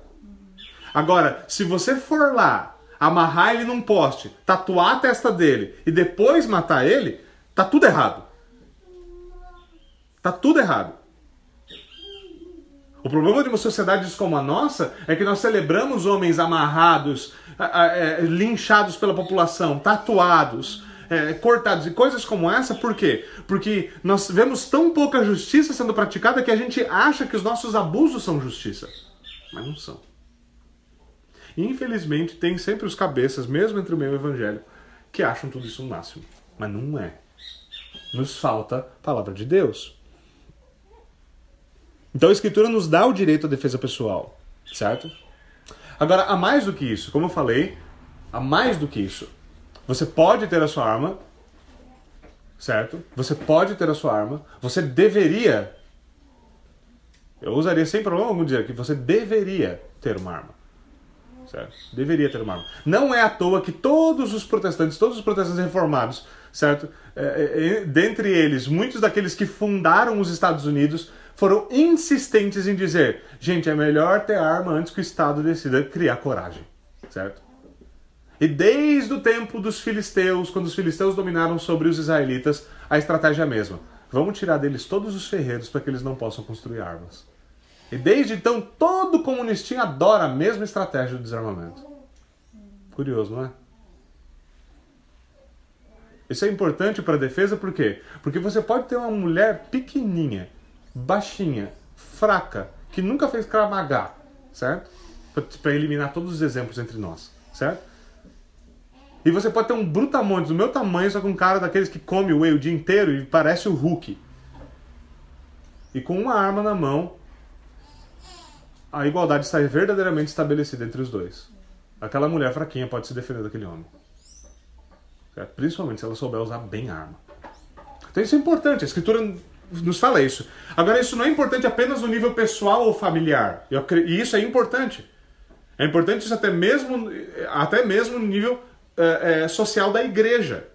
Agora, se você for lá, amarrar ele num poste, tatuar a testa dele e depois matar ele, Tá tudo errado. Tá tudo errado. O problema de uma sociedade como a nossa é que nós celebramos homens amarrados, é, linchados pela população, tatuados, é, cortados e coisas como essa, por quê? Porque nós vemos tão pouca justiça sendo praticada que a gente acha que os nossos abusos são justiça. Mas não são. Infelizmente, tem sempre os cabeças, mesmo entre o meio evangelho, que acham tudo isso o máximo. Mas não é. Nos falta a palavra de Deus. Então a Escritura nos dá o direito à defesa pessoal, certo? Agora, há mais do que isso. Como eu falei, há mais do que isso. Você pode ter a sua arma, certo? Você pode ter a sua arma. Você deveria. Eu usaria sem problema algum dizer que você deveria ter uma arma. Certo? Deveria ter uma arma. Não é à toa que todos os protestantes, todos os protestantes reformados, certo? É, é, é, dentre eles, muitos daqueles que fundaram os Estados Unidos foram insistentes em dizer: gente, é melhor ter arma antes que o Estado decida criar coragem, certo? E desde o tempo dos filisteus, quando os filisteus dominaram sobre os israelitas, a estratégia é a mesma. Vamos tirar deles todos os ferreiros para que eles não possam construir armas. E desde então, todo comunistinho adora a mesma estratégia do desarmamento. Curioso, não é? Isso é importante para a defesa por quê? Porque você pode ter uma mulher pequenininha, baixinha, fraca, que nunca fez Krav certo? Para eliminar todos os exemplos entre nós, certo? E você pode ter um brutamonte do meu tamanho, só com um cara daqueles que come whey o dia inteiro e parece o Hulk. E com uma arma na mão, a igualdade está verdadeiramente estabelecida entre os dois. Aquela mulher fraquinha pode se defender daquele homem. Certo? Principalmente se ela souber usar bem a arma. Então isso é importante, a escritura nos fala isso. Agora, isso não é importante apenas no nível pessoal ou familiar. E isso é importante. É importante isso até mesmo, até mesmo no nível é, é, social da igreja.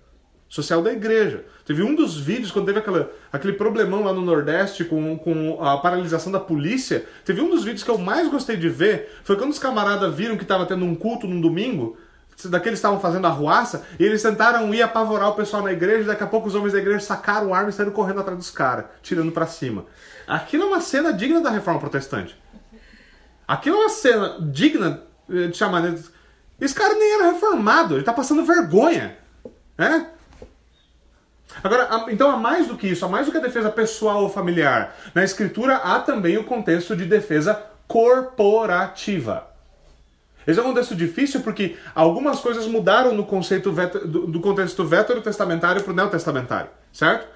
Social da igreja. Teve um dos vídeos, quando teve aquela, aquele problemão lá no Nordeste com, com a paralisação da polícia, teve um dos vídeos que eu mais gostei de ver, foi quando os camaradas viram que estava tendo um culto num domingo, daqueles estavam fazendo arruaça, e eles tentaram ir apavorar o pessoal na igreja, e daqui a pouco os homens da igreja sacaram arma e saíram correndo atrás dos caras, tirando para cima. Aquilo é uma cena digna da reforma protestante. Aquilo é uma cena digna eh, de chamar. Esse cara nem era reformado, ele tá passando vergonha. Né? Agora, então há mais do que isso, há mais do que a defesa pessoal ou familiar. Na escritura há também o contexto de defesa corporativa. Esse é um contexto difícil porque algumas coisas mudaram no conceito do, do contexto veterotestamentário para o neotestamentário, certo?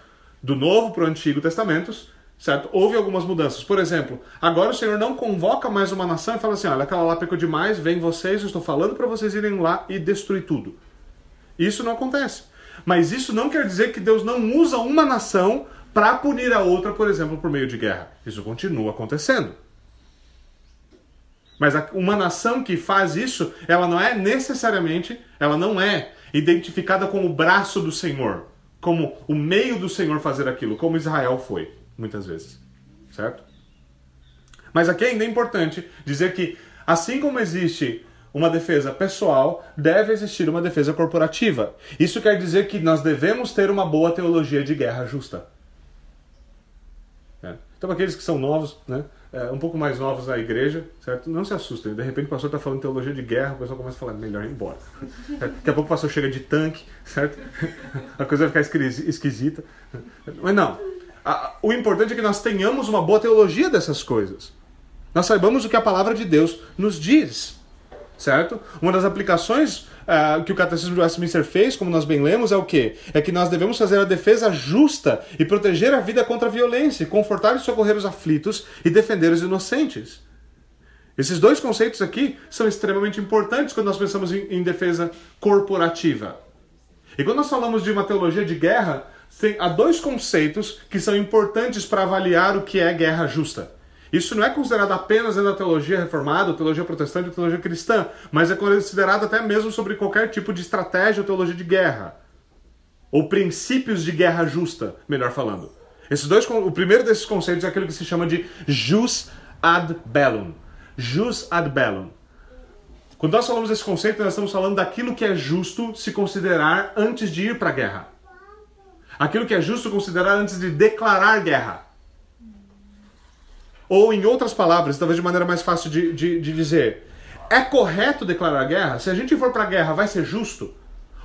Do Novo para o Antigo Testamento, certo? Houve algumas mudanças. Por exemplo, agora o Senhor não convoca mais uma nação e fala assim: olha, aquela lá pecou demais, vem vocês, eu estou falando para vocês irem lá e destruir tudo. Isso não acontece. Mas isso não quer dizer que Deus não usa uma nação para punir a outra, por exemplo, por meio de guerra. Isso continua acontecendo. Mas uma nação que faz isso, ela não é necessariamente, ela não é identificada como o braço do Senhor, como o meio do Senhor fazer aquilo, como Israel foi, muitas vezes. Certo? Mas aqui ainda é importante dizer que, assim como existe uma defesa pessoal, deve existir uma defesa corporativa. Isso quer dizer que nós devemos ter uma boa teologia de guerra justa. É. Então, aqueles que são novos, né? É, um pouco mais novos na igreja, certo? Não se assustem. De repente o pastor está falando teologia de guerra, o pessoal começa a falar, melhor ir embora. Daqui a pouco o pastor chega de tanque, certo? A coisa vai ficar esquisita. Mas não. O importante é que nós tenhamos uma boa teologia dessas coisas. Nós saibamos o que a palavra de Deus nos diz, certo? Uma das aplicações uh, que o Catecismo de Westminster fez, como nós bem lemos, é o quê? É que nós devemos fazer a defesa justa e proteger a vida contra a violência, confortar e socorrer os aflitos e defender os inocentes. Esses dois conceitos aqui são extremamente importantes quando nós pensamos em, em defesa corporativa. E quando nós falamos de uma teologia de guerra, tem, há dois conceitos que são importantes para avaliar o que é guerra justa. Isso não é considerado apenas na teologia reformada, teologia protestante, teologia cristã, mas é considerado até mesmo sobre qualquer tipo de estratégia ou teologia de guerra. Ou princípios de guerra justa, melhor falando. Esses dois, o primeiro desses conceitos é aquilo que se chama de jus ad bellum. Jus ad bellum. Quando nós falamos desse conceito, nós estamos falando daquilo que é justo se considerar antes de ir para a guerra. Aquilo que é justo considerar antes de declarar guerra. Ou, em outras palavras, talvez de maneira mais fácil de, de, de dizer, é correto declarar guerra? Se a gente for para a guerra, vai ser justo?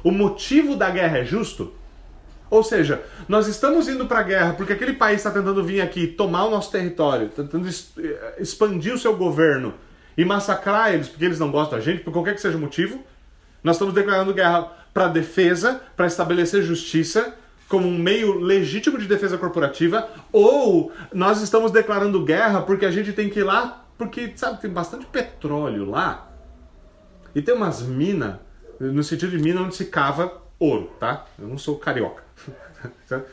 O motivo da guerra é justo? Ou seja, nós estamos indo para a guerra porque aquele país está tentando vir aqui tomar o nosso território, tentando eh, expandir o seu governo e massacrar eles porque eles não gostam da gente, por qualquer que seja o motivo. Nós estamos declarando guerra para defesa, para estabelecer justiça, como um meio legítimo de defesa corporativa, ou nós estamos declarando guerra porque a gente tem que ir lá, porque, sabe, tem bastante petróleo lá, e tem umas minas, no sentido de mina onde se cava ouro, tá? Eu não sou carioca.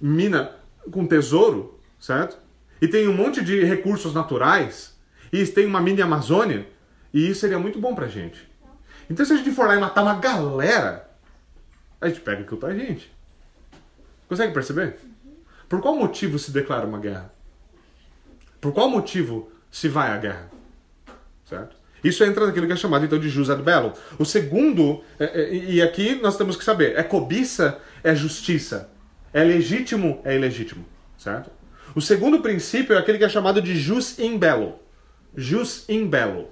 Mina com tesouro, certo? E tem um monte de recursos naturais, e tem uma mini Amazônia, e isso seria muito bom pra gente. Então se a gente for lá e matar uma galera, a gente pega aquilo pra gente. Consegue perceber? Por qual motivo se declara uma guerra? Por qual motivo se vai à guerra? Certo? Isso entra naquilo que é chamado então de jus ad bellum. O segundo, é, é, e aqui nós temos que saber, é cobiça, é justiça. É legítimo, é ilegítimo. Certo? O segundo princípio é aquele que é chamado de jus in bello. Jus in bello.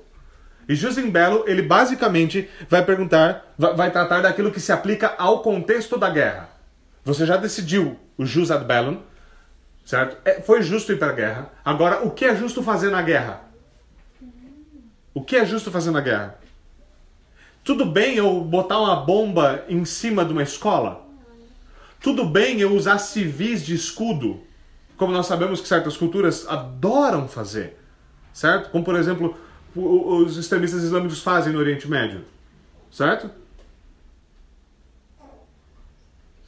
E jus in bello, ele basicamente vai perguntar, vai tratar daquilo que se aplica ao contexto da guerra. Você já decidiu o jus ad bellum, certo? É, foi justo ir para a guerra. Agora, o que é justo fazer na guerra? O que é justo fazer na guerra? Tudo bem eu botar uma bomba em cima de uma escola? Tudo bem eu usar civis de escudo? Como nós sabemos que certas culturas adoram fazer, certo? Como por exemplo os extremistas islâmicos fazem no Oriente Médio, certo?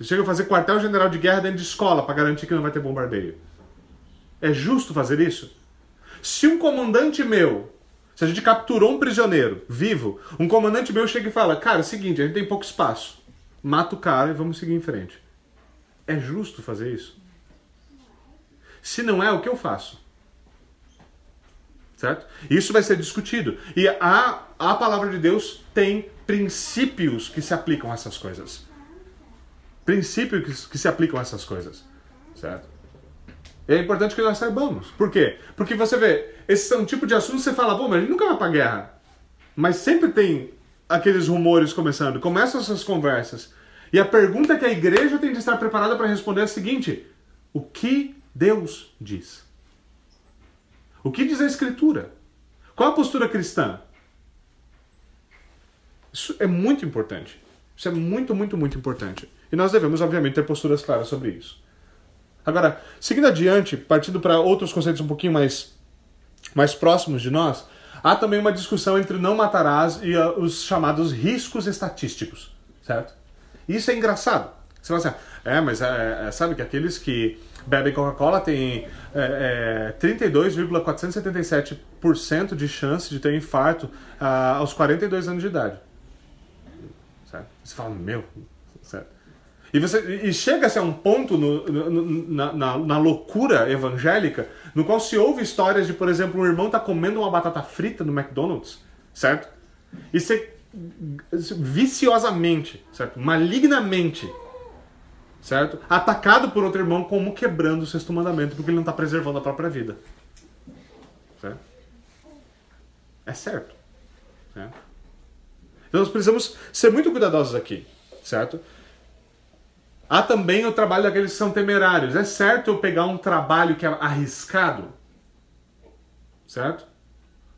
Chega a fazer quartel-general de guerra dentro de escola para garantir que não vai ter bombardeio. É justo fazer isso? Se um comandante meu, se a gente capturou um prisioneiro vivo, um comandante meu chega e fala: Cara, é o seguinte, a gente tem pouco espaço. Mata o cara e vamos seguir em frente. É justo fazer isso? Se não é, o que eu faço? Certo? Isso vai ser discutido. E a, a palavra de Deus tem princípios que se aplicam a essas coisas princípios que, que se aplicam a essas coisas. Certo? E é importante que nós saibamos. Por quê? Porque você vê, esse é um tipo de assunto que você fala, pô, mas a gente nunca vai pra guerra. Mas sempre tem aqueles rumores começando, começam essas conversas. E a pergunta que a igreja tem de estar preparada para responder é a seguinte: o que Deus diz? O que diz a Escritura? Qual a postura cristã? Isso é muito importante. Isso é muito, muito, muito importante. E nós devemos, obviamente, ter posturas claras sobre isso. Agora, seguindo adiante, partindo para outros conceitos um pouquinho mais, mais próximos de nós, há também uma discussão entre não matarás e uh, os chamados riscos estatísticos, certo? Isso é engraçado. Você fala assim, é, mas é, é, sabe que aqueles que bebem Coca-Cola têm é, é, 32,477% de chance de ter infarto uh, aos 42 anos de idade. Certo? Você fala, meu, certo? E, você, e chega-se a um ponto no, no, na, na, na, loucura evangélica no qual se ouve histórias de, por exemplo, um irmão tá comendo uma batata frita no McDonald's, certo? E você viciosamente, certo? Malignamente, certo? Atacado por outro irmão como quebrando o sexto mandamento porque ele não está preservando a própria vida. Certo? É certo. certo? Então nós precisamos ser muito cuidadosos aqui, certo? Há também o trabalho daqueles que são temerários. É certo eu pegar um trabalho que é arriscado? Certo?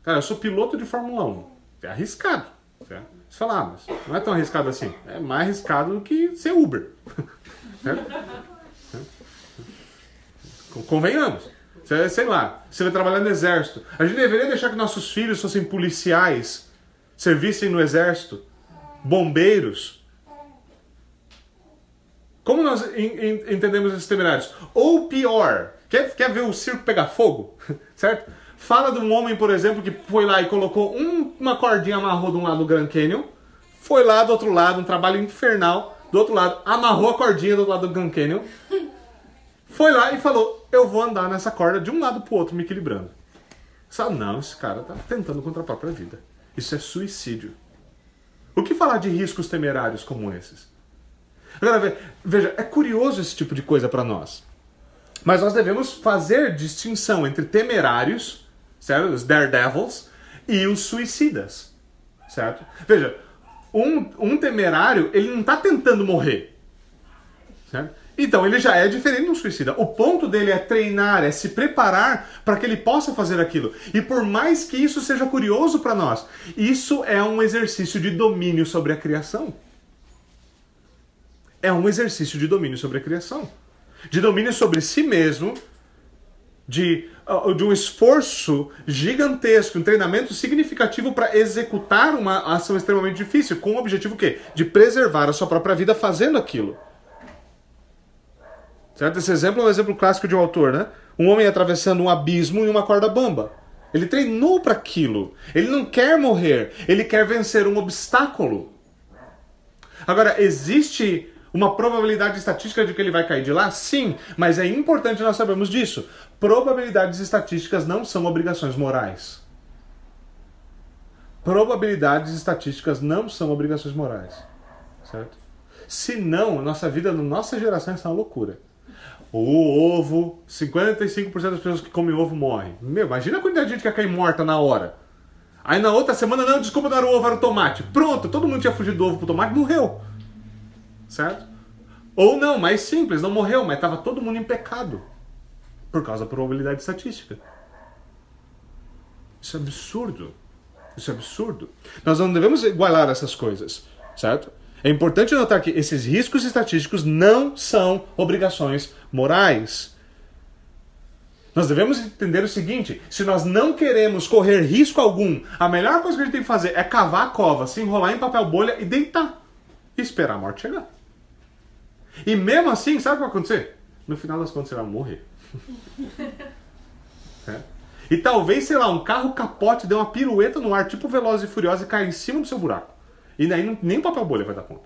Cara, eu sou piloto de Fórmula 1. É arriscado. Certo? Você fala, ah, mas não é tão arriscado assim. É mais arriscado do que ser Uber. Convenhamos. Sei lá, você vai trabalhar no exército. A gente deveria deixar que nossos filhos fossem policiais, servissem no exército, bombeiros. Como nós entendemos esses temerários? Ou pior, quer, quer ver o circo pegar fogo? certo? Fala de um homem, por exemplo, que foi lá e colocou um, uma cordinha, amarrou de um lado do Grand Canyon, foi lá do outro lado, um trabalho infernal, do outro lado, amarrou a cordinha do outro lado do Grand Canyon, foi lá e falou: Eu vou andar nessa corda de um lado pro outro, me equilibrando. Sabe, não, esse cara tá tentando contra a própria vida. Isso é suicídio. O que falar de riscos temerários como esses? Agora, veja, é curioso esse tipo de coisa para nós. Mas nós devemos fazer distinção entre temerários, certo? Os daredevils, e os suicidas, certo? Veja, um, um temerário, ele não está tentando morrer, certo? Então ele já é diferente de um suicida. O ponto dele é treinar, é se preparar para que ele possa fazer aquilo. E por mais que isso seja curioso para nós, isso é um exercício de domínio sobre a criação. É um exercício de domínio sobre a criação. De domínio sobre si mesmo, de, uh, de um esforço gigantesco, um treinamento significativo para executar uma ação extremamente difícil, com o objetivo o quê? De preservar a sua própria vida fazendo aquilo. Certo? Esse exemplo é um exemplo clássico de um autor, né? Um homem atravessando um abismo em uma corda bamba. Ele treinou para aquilo. Ele não quer morrer. Ele quer vencer um obstáculo. Agora, existe uma probabilidade estatística de que ele vai cair de lá? Sim, mas é importante nós sabermos disso. Probabilidades estatísticas não são obrigações morais. Probabilidades estatísticas não são obrigações morais. Certo? Se não, nossa vida, nossa geração, é uma loucura. O ovo, 55% das pessoas que comem ovo morrem. Meu, imagina a quantidade de gente que ia cair morta na hora. Aí na outra semana, não, desculpa, não era o ovo, era o tomate. Pronto, todo mundo tinha fugido do ovo pro tomate, morreu. Certo? Ou não, mais simples, não morreu, mas estava todo mundo em pecado. Por causa da probabilidade estatística. Isso é absurdo. Isso é absurdo. Nós não devemos igualar essas coisas, certo? É importante notar que esses riscos estatísticos não são obrigações morais. Nós devemos entender o seguinte: se nós não queremos correr risco algum, a melhor coisa que a gente tem que fazer é cavar a cova, se enrolar em papel bolha e deitar. E esperar a morte chegar. E mesmo assim, sabe o que vai acontecer? No final das contas, você vai morrer. é. E talvez, sei lá, um carro capote dê uma pirueta no ar, tipo Veloz e Furiosa, e caia em cima do seu buraco. E daí nem papel bolha vai dar conta.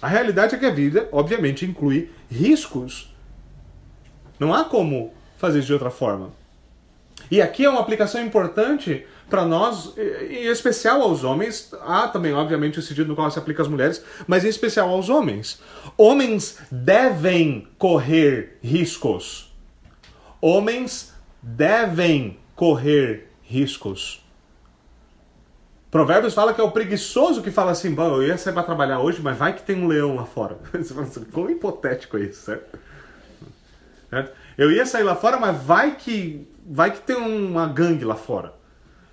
A realidade é que a vida, obviamente, inclui riscos. Não há como fazer de outra forma. E aqui é uma aplicação importante para nós, em especial aos homens. Há também, obviamente, o sentido no qual se aplica às mulheres, mas em especial aos homens. Homens devem correr riscos. Homens devem correr riscos. Provérbios fala que é o preguiçoso que fala assim: Bom, eu ia sair para trabalhar hoje, mas vai que tem um leão lá fora. Você fala assim, Quão hipotético é isso, certo? certo? Eu ia sair lá fora, mas vai que vai que tem uma gangue lá fora.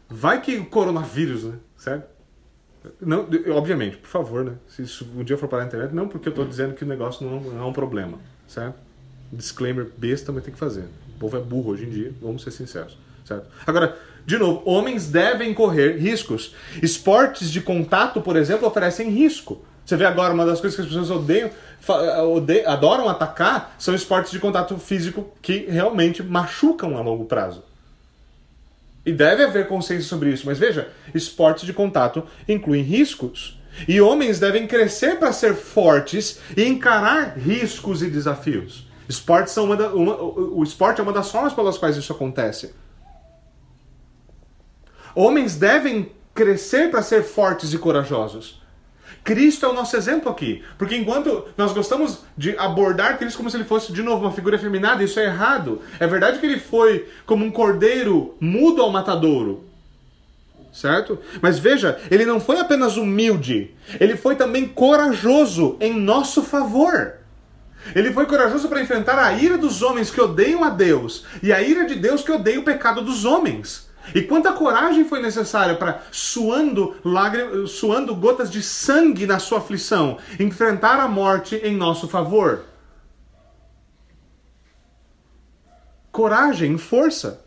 Vai que coronavírus, né? Certo? Não, obviamente, por favor, né? Se isso um dia for para a internet, não porque eu estou dizendo que o negócio não, não é um problema, certo? Disclaimer besta, mas tem que fazer. O povo é burro hoje em dia, vamos ser sinceros. Certo? Agora, de novo, homens devem correr riscos. Esportes de contato, por exemplo, oferecem risco. Você vê agora, uma das coisas que as pessoas odeiam, odeiam, adoram atacar, são esportes de contato físico que realmente machucam a longo prazo. E deve haver consciência sobre isso, mas veja, esportes de contato incluem riscos. E homens devem crescer para ser fortes e encarar riscos e desafios. Esportes são uma, da, uma o esporte é uma das formas pelas quais isso acontece. Homens devem crescer para ser fortes e corajosos. Cristo é o nosso exemplo aqui. Porque enquanto nós gostamos de abordar Cristo como se ele fosse, de novo, uma figura feminada, isso é errado. É verdade que ele foi como um cordeiro mudo ao matadouro. Certo? Mas veja, ele não foi apenas humilde, ele foi também corajoso em nosso favor. Ele foi corajoso para enfrentar a ira dos homens que odeiam a Deus e a ira de Deus que odeia o pecado dos homens. E quanta coragem foi necessária para, suando, suando gotas de sangue na sua aflição, enfrentar a morte em nosso favor? Coragem, força.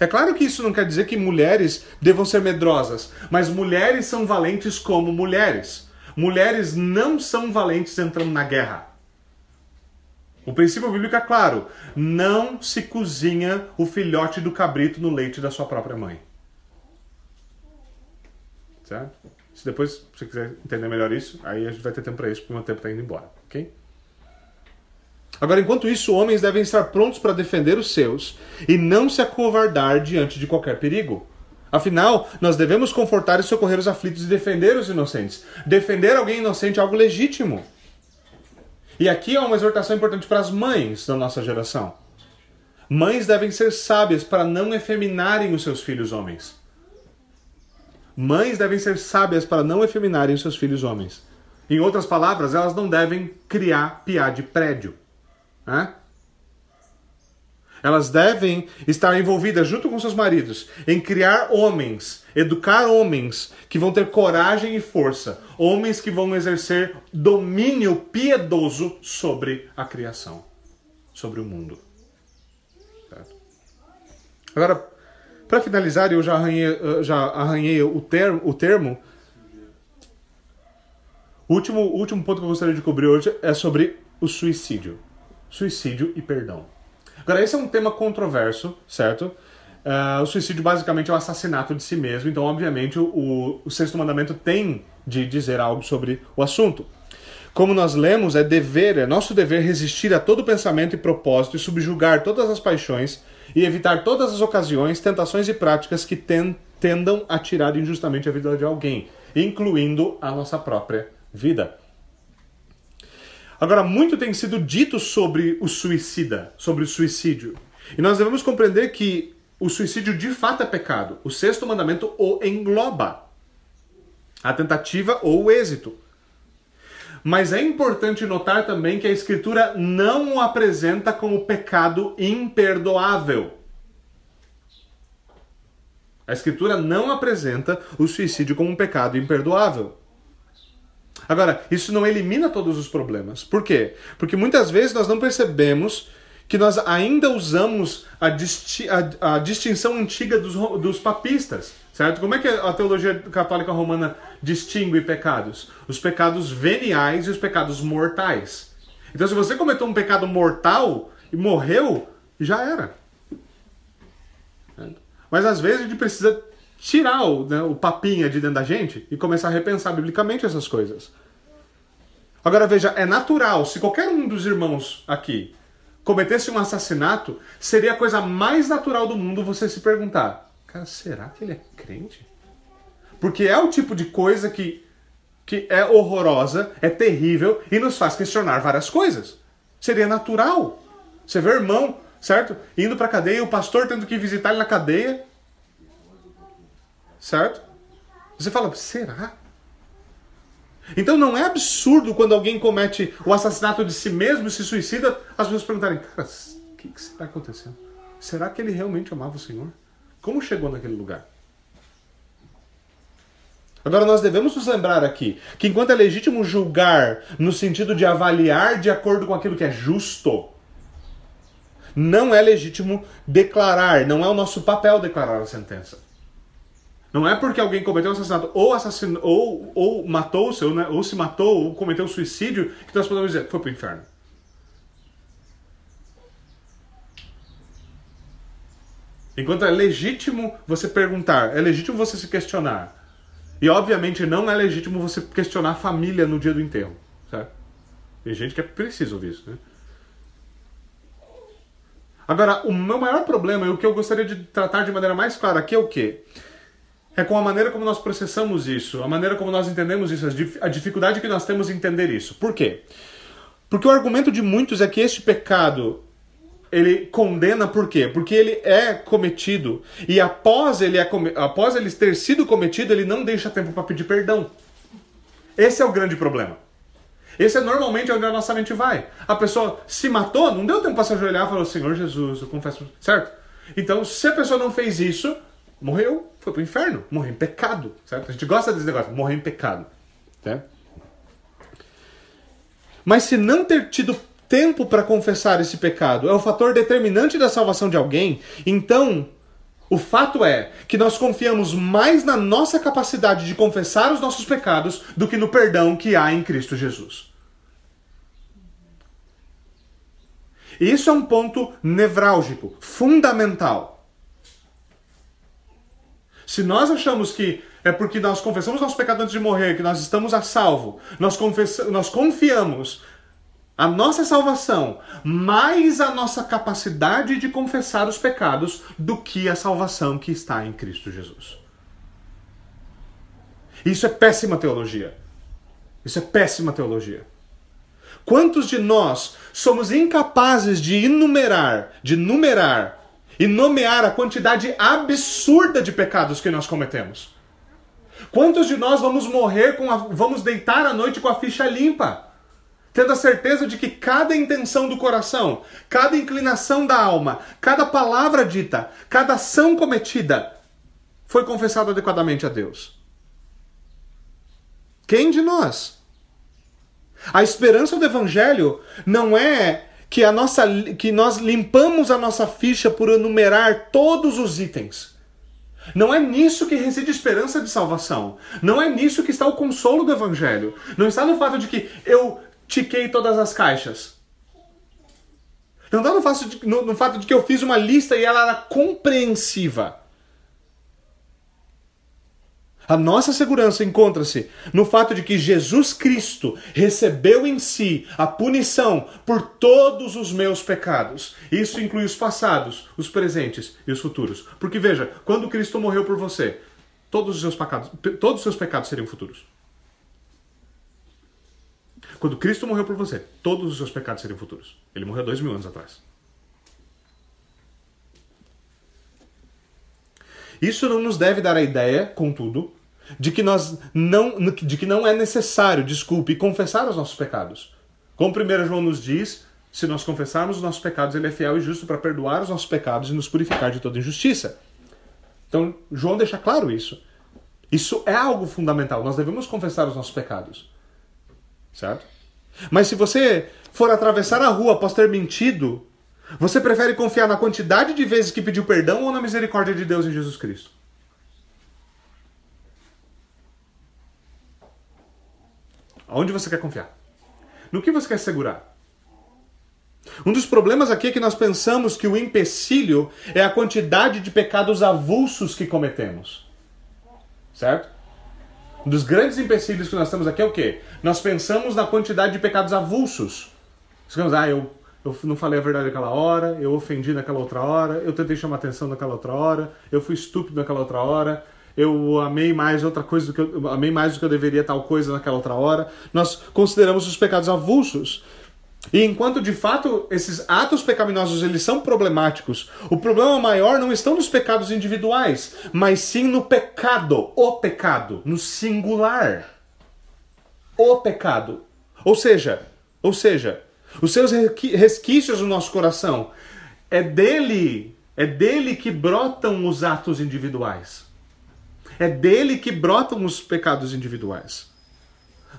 É claro que isso não quer dizer que mulheres devam ser medrosas, mas mulheres são valentes como mulheres. Mulheres não são valentes entrando na guerra. O princípio bíblico é claro: não se cozinha o filhote do cabrito no leite da sua própria mãe. Certo? Se depois você quiser entender melhor isso, aí a gente vai ter tempo para isso, porque o meu tempo está indo embora, ok? Agora, enquanto isso, homens devem estar prontos para defender os seus e não se acovardar diante de qualquer perigo. Afinal, nós devemos confortar e socorrer os aflitos e defender os inocentes. Defender alguém inocente é algo legítimo. E aqui é uma exortação importante para as mães da nossa geração. Mães devem ser sábias para não efeminarem os seus filhos homens. Mães devem ser sábias para não efeminarem os seus filhos homens. Em outras palavras, elas não devem criar piá de prédio. Né? Elas devem estar envolvidas junto com seus maridos em criar homens, educar homens que vão ter coragem e força, homens que vão exercer domínio piedoso sobre a criação, sobre o mundo. Certo? Agora, para finalizar, eu já arranhei, já arranhei o, termo, o termo. O último, último ponto que eu gostaria de cobrir hoje é sobre o suicídio suicídio e perdão. Agora, esse é um tema controverso, certo? Uh, o suicídio basicamente é o assassinato de si mesmo, então, obviamente, o, o sexto mandamento tem de dizer algo sobre o assunto. Como nós lemos, é dever, é nosso dever resistir a todo pensamento e propósito e subjugar todas as paixões e evitar todas as ocasiões, tentações e práticas que ten, tendam a tirar injustamente a vida de alguém, incluindo a nossa própria vida. Agora, muito tem sido dito sobre o suicida, sobre o suicídio. E nós devemos compreender que o suicídio de fato é pecado. O sexto mandamento o engloba. A tentativa ou o êxito. Mas é importante notar também que a Escritura não o apresenta como pecado imperdoável. A Escritura não apresenta o suicídio como um pecado imperdoável. Agora, isso não elimina todos os problemas. Por quê? Porque muitas vezes nós não percebemos que nós ainda usamos a, disti a, a distinção antiga dos, dos papistas. Certo? Como é que a teologia católica romana distingue pecados? Os pecados veniais e os pecados mortais. Então, se você cometeu um pecado mortal e morreu, já era. Mas às vezes a gente precisa tirar o, né, o papinha de dentro da gente e começar a repensar biblicamente essas coisas. Agora veja, é natural, se qualquer um dos irmãos aqui cometesse um assassinato, seria a coisa mais natural do mundo você se perguntar: cara, será que ele é crente? Porque é o tipo de coisa que, que é horrorosa, é terrível e nos faz questionar várias coisas. Seria natural. Você vê o irmão, certo? Indo para cadeia, o pastor tendo que visitar ele na cadeia, Certo? Você fala, será? Então não é absurdo quando alguém comete o assassinato de si mesmo e se suicida, as pessoas perguntarem, cara, o que, que está acontecendo? Será que ele realmente amava o Senhor? Como chegou naquele lugar? Agora nós devemos nos lembrar aqui que enquanto é legítimo julgar no sentido de avaliar de acordo com aquilo que é justo, não é legítimo declarar, não é o nosso papel declarar a sentença. Não é porque alguém cometeu um assassinato ou, assassinou, ou, ou matou o seu, né, ou se matou, ou cometeu suicídio, que nós podemos dizer, foi pro inferno. Enquanto é legítimo você perguntar, é legítimo você se questionar. E obviamente não é legítimo você questionar a família no dia do enterro. Certo? Tem gente que é preciso ouvir isso, né? Agora, o meu maior problema e o que eu gostaria de tratar de maneira mais clara aqui é o quê? É com a maneira como nós processamos isso, a maneira como nós entendemos isso, a dificuldade que nós temos em entender isso. Por quê? Porque o argumento de muitos é que este pecado ele condena por quê? Porque ele é cometido e após ele, é, após ele ter sido cometido, ele não deixa tempo para pedir perdão. Esse é o grande problema. Esse é normalmente onde a nossa mente vai. A pessoa se matou, não deu tempo para se ajoelhar e falou: Senhor Jesus, eu confesso. Certo? Então, se a pessoa não fez isso, morreu, foi pro inferno, morreu em pecado, certo? A gente gosta desse negócio, morrer em pecado, certo? Mas se não ter tido tempo para confessar esse pecado é o fator determinante da salvação de alguém, então o fato é que nós confiamos mais na nossa capacidade de confessar os nossos pecados do que no perdão que há em Cristo Jesus. E isso é um ponto nevrálgico, fundamental. Se nós achamos que é porque nós confessamos nosso pecado antes de morrer, que nós estamos a salvo, nós, nós confiamos a nossa salvação mais a nossa capacidade de confessar os pecados do que a salvação que está em Cristo Jesus. Isso é péssima teologia. Isso é péssima teologia. Quantos de nós somos incapazes de enumerar, de numerar e nomear a quantidade absurda de pecados que nós cometemos? Quantos de nós vamos morrer com a, vamos deitar à noite com a ficha limpa? Tendo a certeza de que cada intenção do coração, cada inclinação da alma, cada palavra dita, cada ação cometida foi confessada adequadamente a Deus. Quem de nós? A esperança do evangelho não é que a nossa que nós limpamos a nossa ficha por enumerar todos os itens. Não é nisso que reside esperança de salvação. Não é nisso que está o consolo do evangelho. Não está no fato de que eu tiquei todas as caixas. Não está no fato, de, no, no fato de que eu fiz uma lista e ela era compreensiva. A nossa segurança encontra-se no fato de que Jesus Cristo recebeu em si a punição por todos os meus pecados. Isso inclui os passados, os presentes e os futuros. Porque veja, quando Cristo morreu por você, todos os seus pecados, todos os seus pecados seriam futuros. Quando Cristo morreu por você, todos os seus pecados seriam futuros. Ele morreu dois mil anos atrás. Isso não nos deve dar a ideia, contudo, de que nós não, de que não é necessário, desculpe, confessar os nossos pecados. Como 1 João nos diz, se nós confessarmos os nossos pecados, ele é fiel e justo para perdoar os nossos pecados e nos purificar de toda injustiça. Então, João deixa claro isso. Isso é algo fundamental. Nós devemos confessar os nossos pecados. Certo? Mas se você for atravessar a rua após ter mentido, você prefere confiar na quantidade de vezes que pediu perdão ou na misericórdia de Deus em Jesus Cristo? Aonde você quer confiar? No que você quer segurar? Um dos problemas aqui é que nós pensamos que o empecilho é a quantidade de pecados avulsos que cometemos. Certo? Um dos grandes empecilhos que nós temos aqui é o quê? Nós pensamos na quantidade de pecados avulsos. Digamos, ah, eu, eu não falei a verdade naquela hora, eu ofendi naquela outra hora, eu tentei chamar atenção naquela outra hora, eu fui estúpido naquela outra hora, eu amei mais outra coisa do que eu, amei mais do que eu deveria tal coisa naquela outra hora. Nós consideramos os pecados avulsos. E enquanto de fato esses atos pecaminosos eles são problemáticos, o problema maior não está nos pecados individuais, mas sim no pecado, o pecado, no singular. O pecado. Ou seja, ou seja, os seus resquícios no nosso coração é dele, é dele que brotam os atos individuais. É dele que brotam os pecados individuais.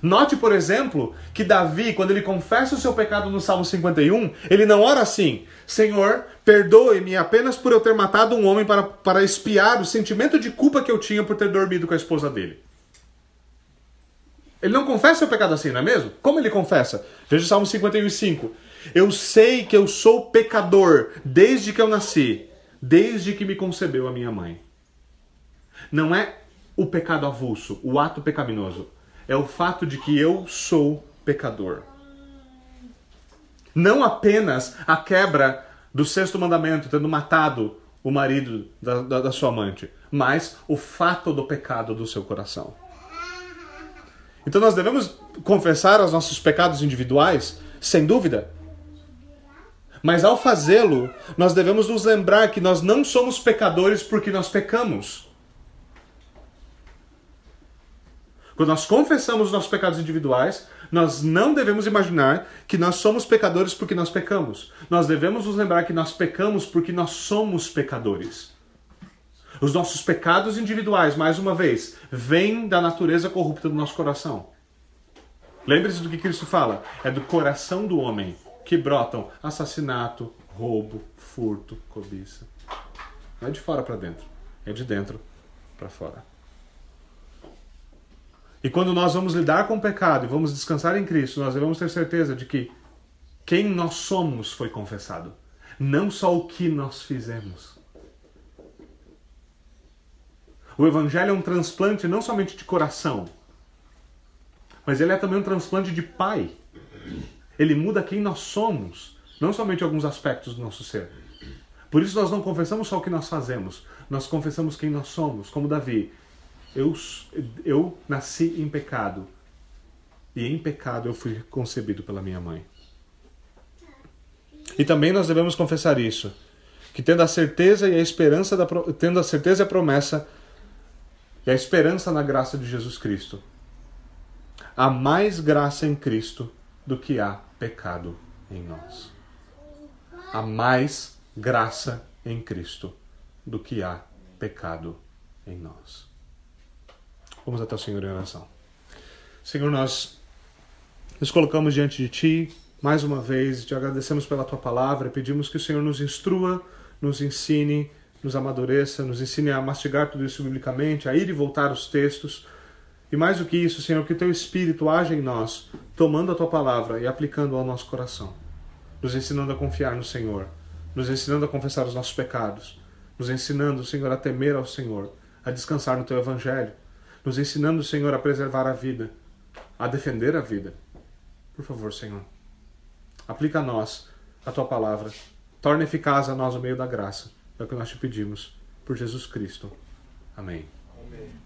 Note, por exemplo, que Davi, quando ele confessa o seu pecado no Salmo 51, ele não ora assim: Senhor, perdoe-me apenas por eu ter matado um homem para, para espiar o sentimento de culpa que eu tinha por ter dormido com a esposa dele. Ele não confessa o pecado assim, não é mesmo? Como ele confessa? Veja o Salmo 51, 5. Eu sei que eu sou pecador desde que eu nasci, desde que me concebeu a minha mãe. Não é o pecado avulso, o ato pecaminoso é o fato de que eu sou pecador. Não apenas a quebra do sexto mandamento, tendo matado o marido da, da, da sua amante, mas o fato do pecado do seu coração. Então nós devemos confessar os nossos pecados individuais, sem dúvida. Mas ao fazê-lo, nós devemos nos lembrar que nós não somos pecadores porque nós pecamos. Quando nós confessamos os nossos pecados individuais, Nós não devemos imaginar que nós somos pecadores porque nós pecamos. Nós devemos nos lembrar que nós pecamos porque nós somos pecadores. Os nossos pecados individuais, mais uma vez, vêm da natureza corrupta do nosso coração. Lembre-se do que Cristo fala: é do coração do homem que brotam assassinato, roubo, furto, cobiça. Não é de fora para dentro, é de dentro para fora. E quando nós vamos lidar com o pecado e vamos descansar em Cristo, nós devemos ter certeza de que quem nós somos foi confessado, não só o que nós fizemos. O Evangelho é um transplante não somente de coração, mas ele é também um transplante de pai. Ele muda quem nós somos, não somente alguns aspectos do nosso ser. Por isso nós não confessamos só o que nós fazemos, nós confessamos quem nós somos, como Davi. Eu, eu nasci em pecado, e em pecado eu fui concebido pela minha mãe. E também nós devemos confessar isso, que tendo a certeza e a esperança da tendo a certeza e a promessa e a esperança na graça de Jesus Cristo. Há mais graça em Cristo do que há pecado em nós. Há mais graça em Cristo do que há pecado em nós. Vamos até o Senhor em oração. Senhor, nós nos colocamos diante de Ti mais uma vez, te agradecemos pela Tua palavra, pedimos que o Senhor nos instrua, nos ensine, nos amadureça, nos ensine a mastigar tudo isso biblicamente, a ir e voltar os textos. E mais do que isso, Senhor, que o Teu Espírito haja em nós, tomando a Tua palavra e aplicando ao nosso coração, nos ensinando a confiar no Senhor, nos ensinando a confessar os nossos pecados, nos ensinando, Senhor, a temer ao Senhor, a descansar no Teu Evangelho, nos ensinando, Senhor, a preservar a vida, a defender a vida. Por favor, Senhor, aplica a nós a Tua palavra, torna eficaz a nós o meio da graça é o que nós te pedimos. Por Jesus Cristo. Amém. Amém.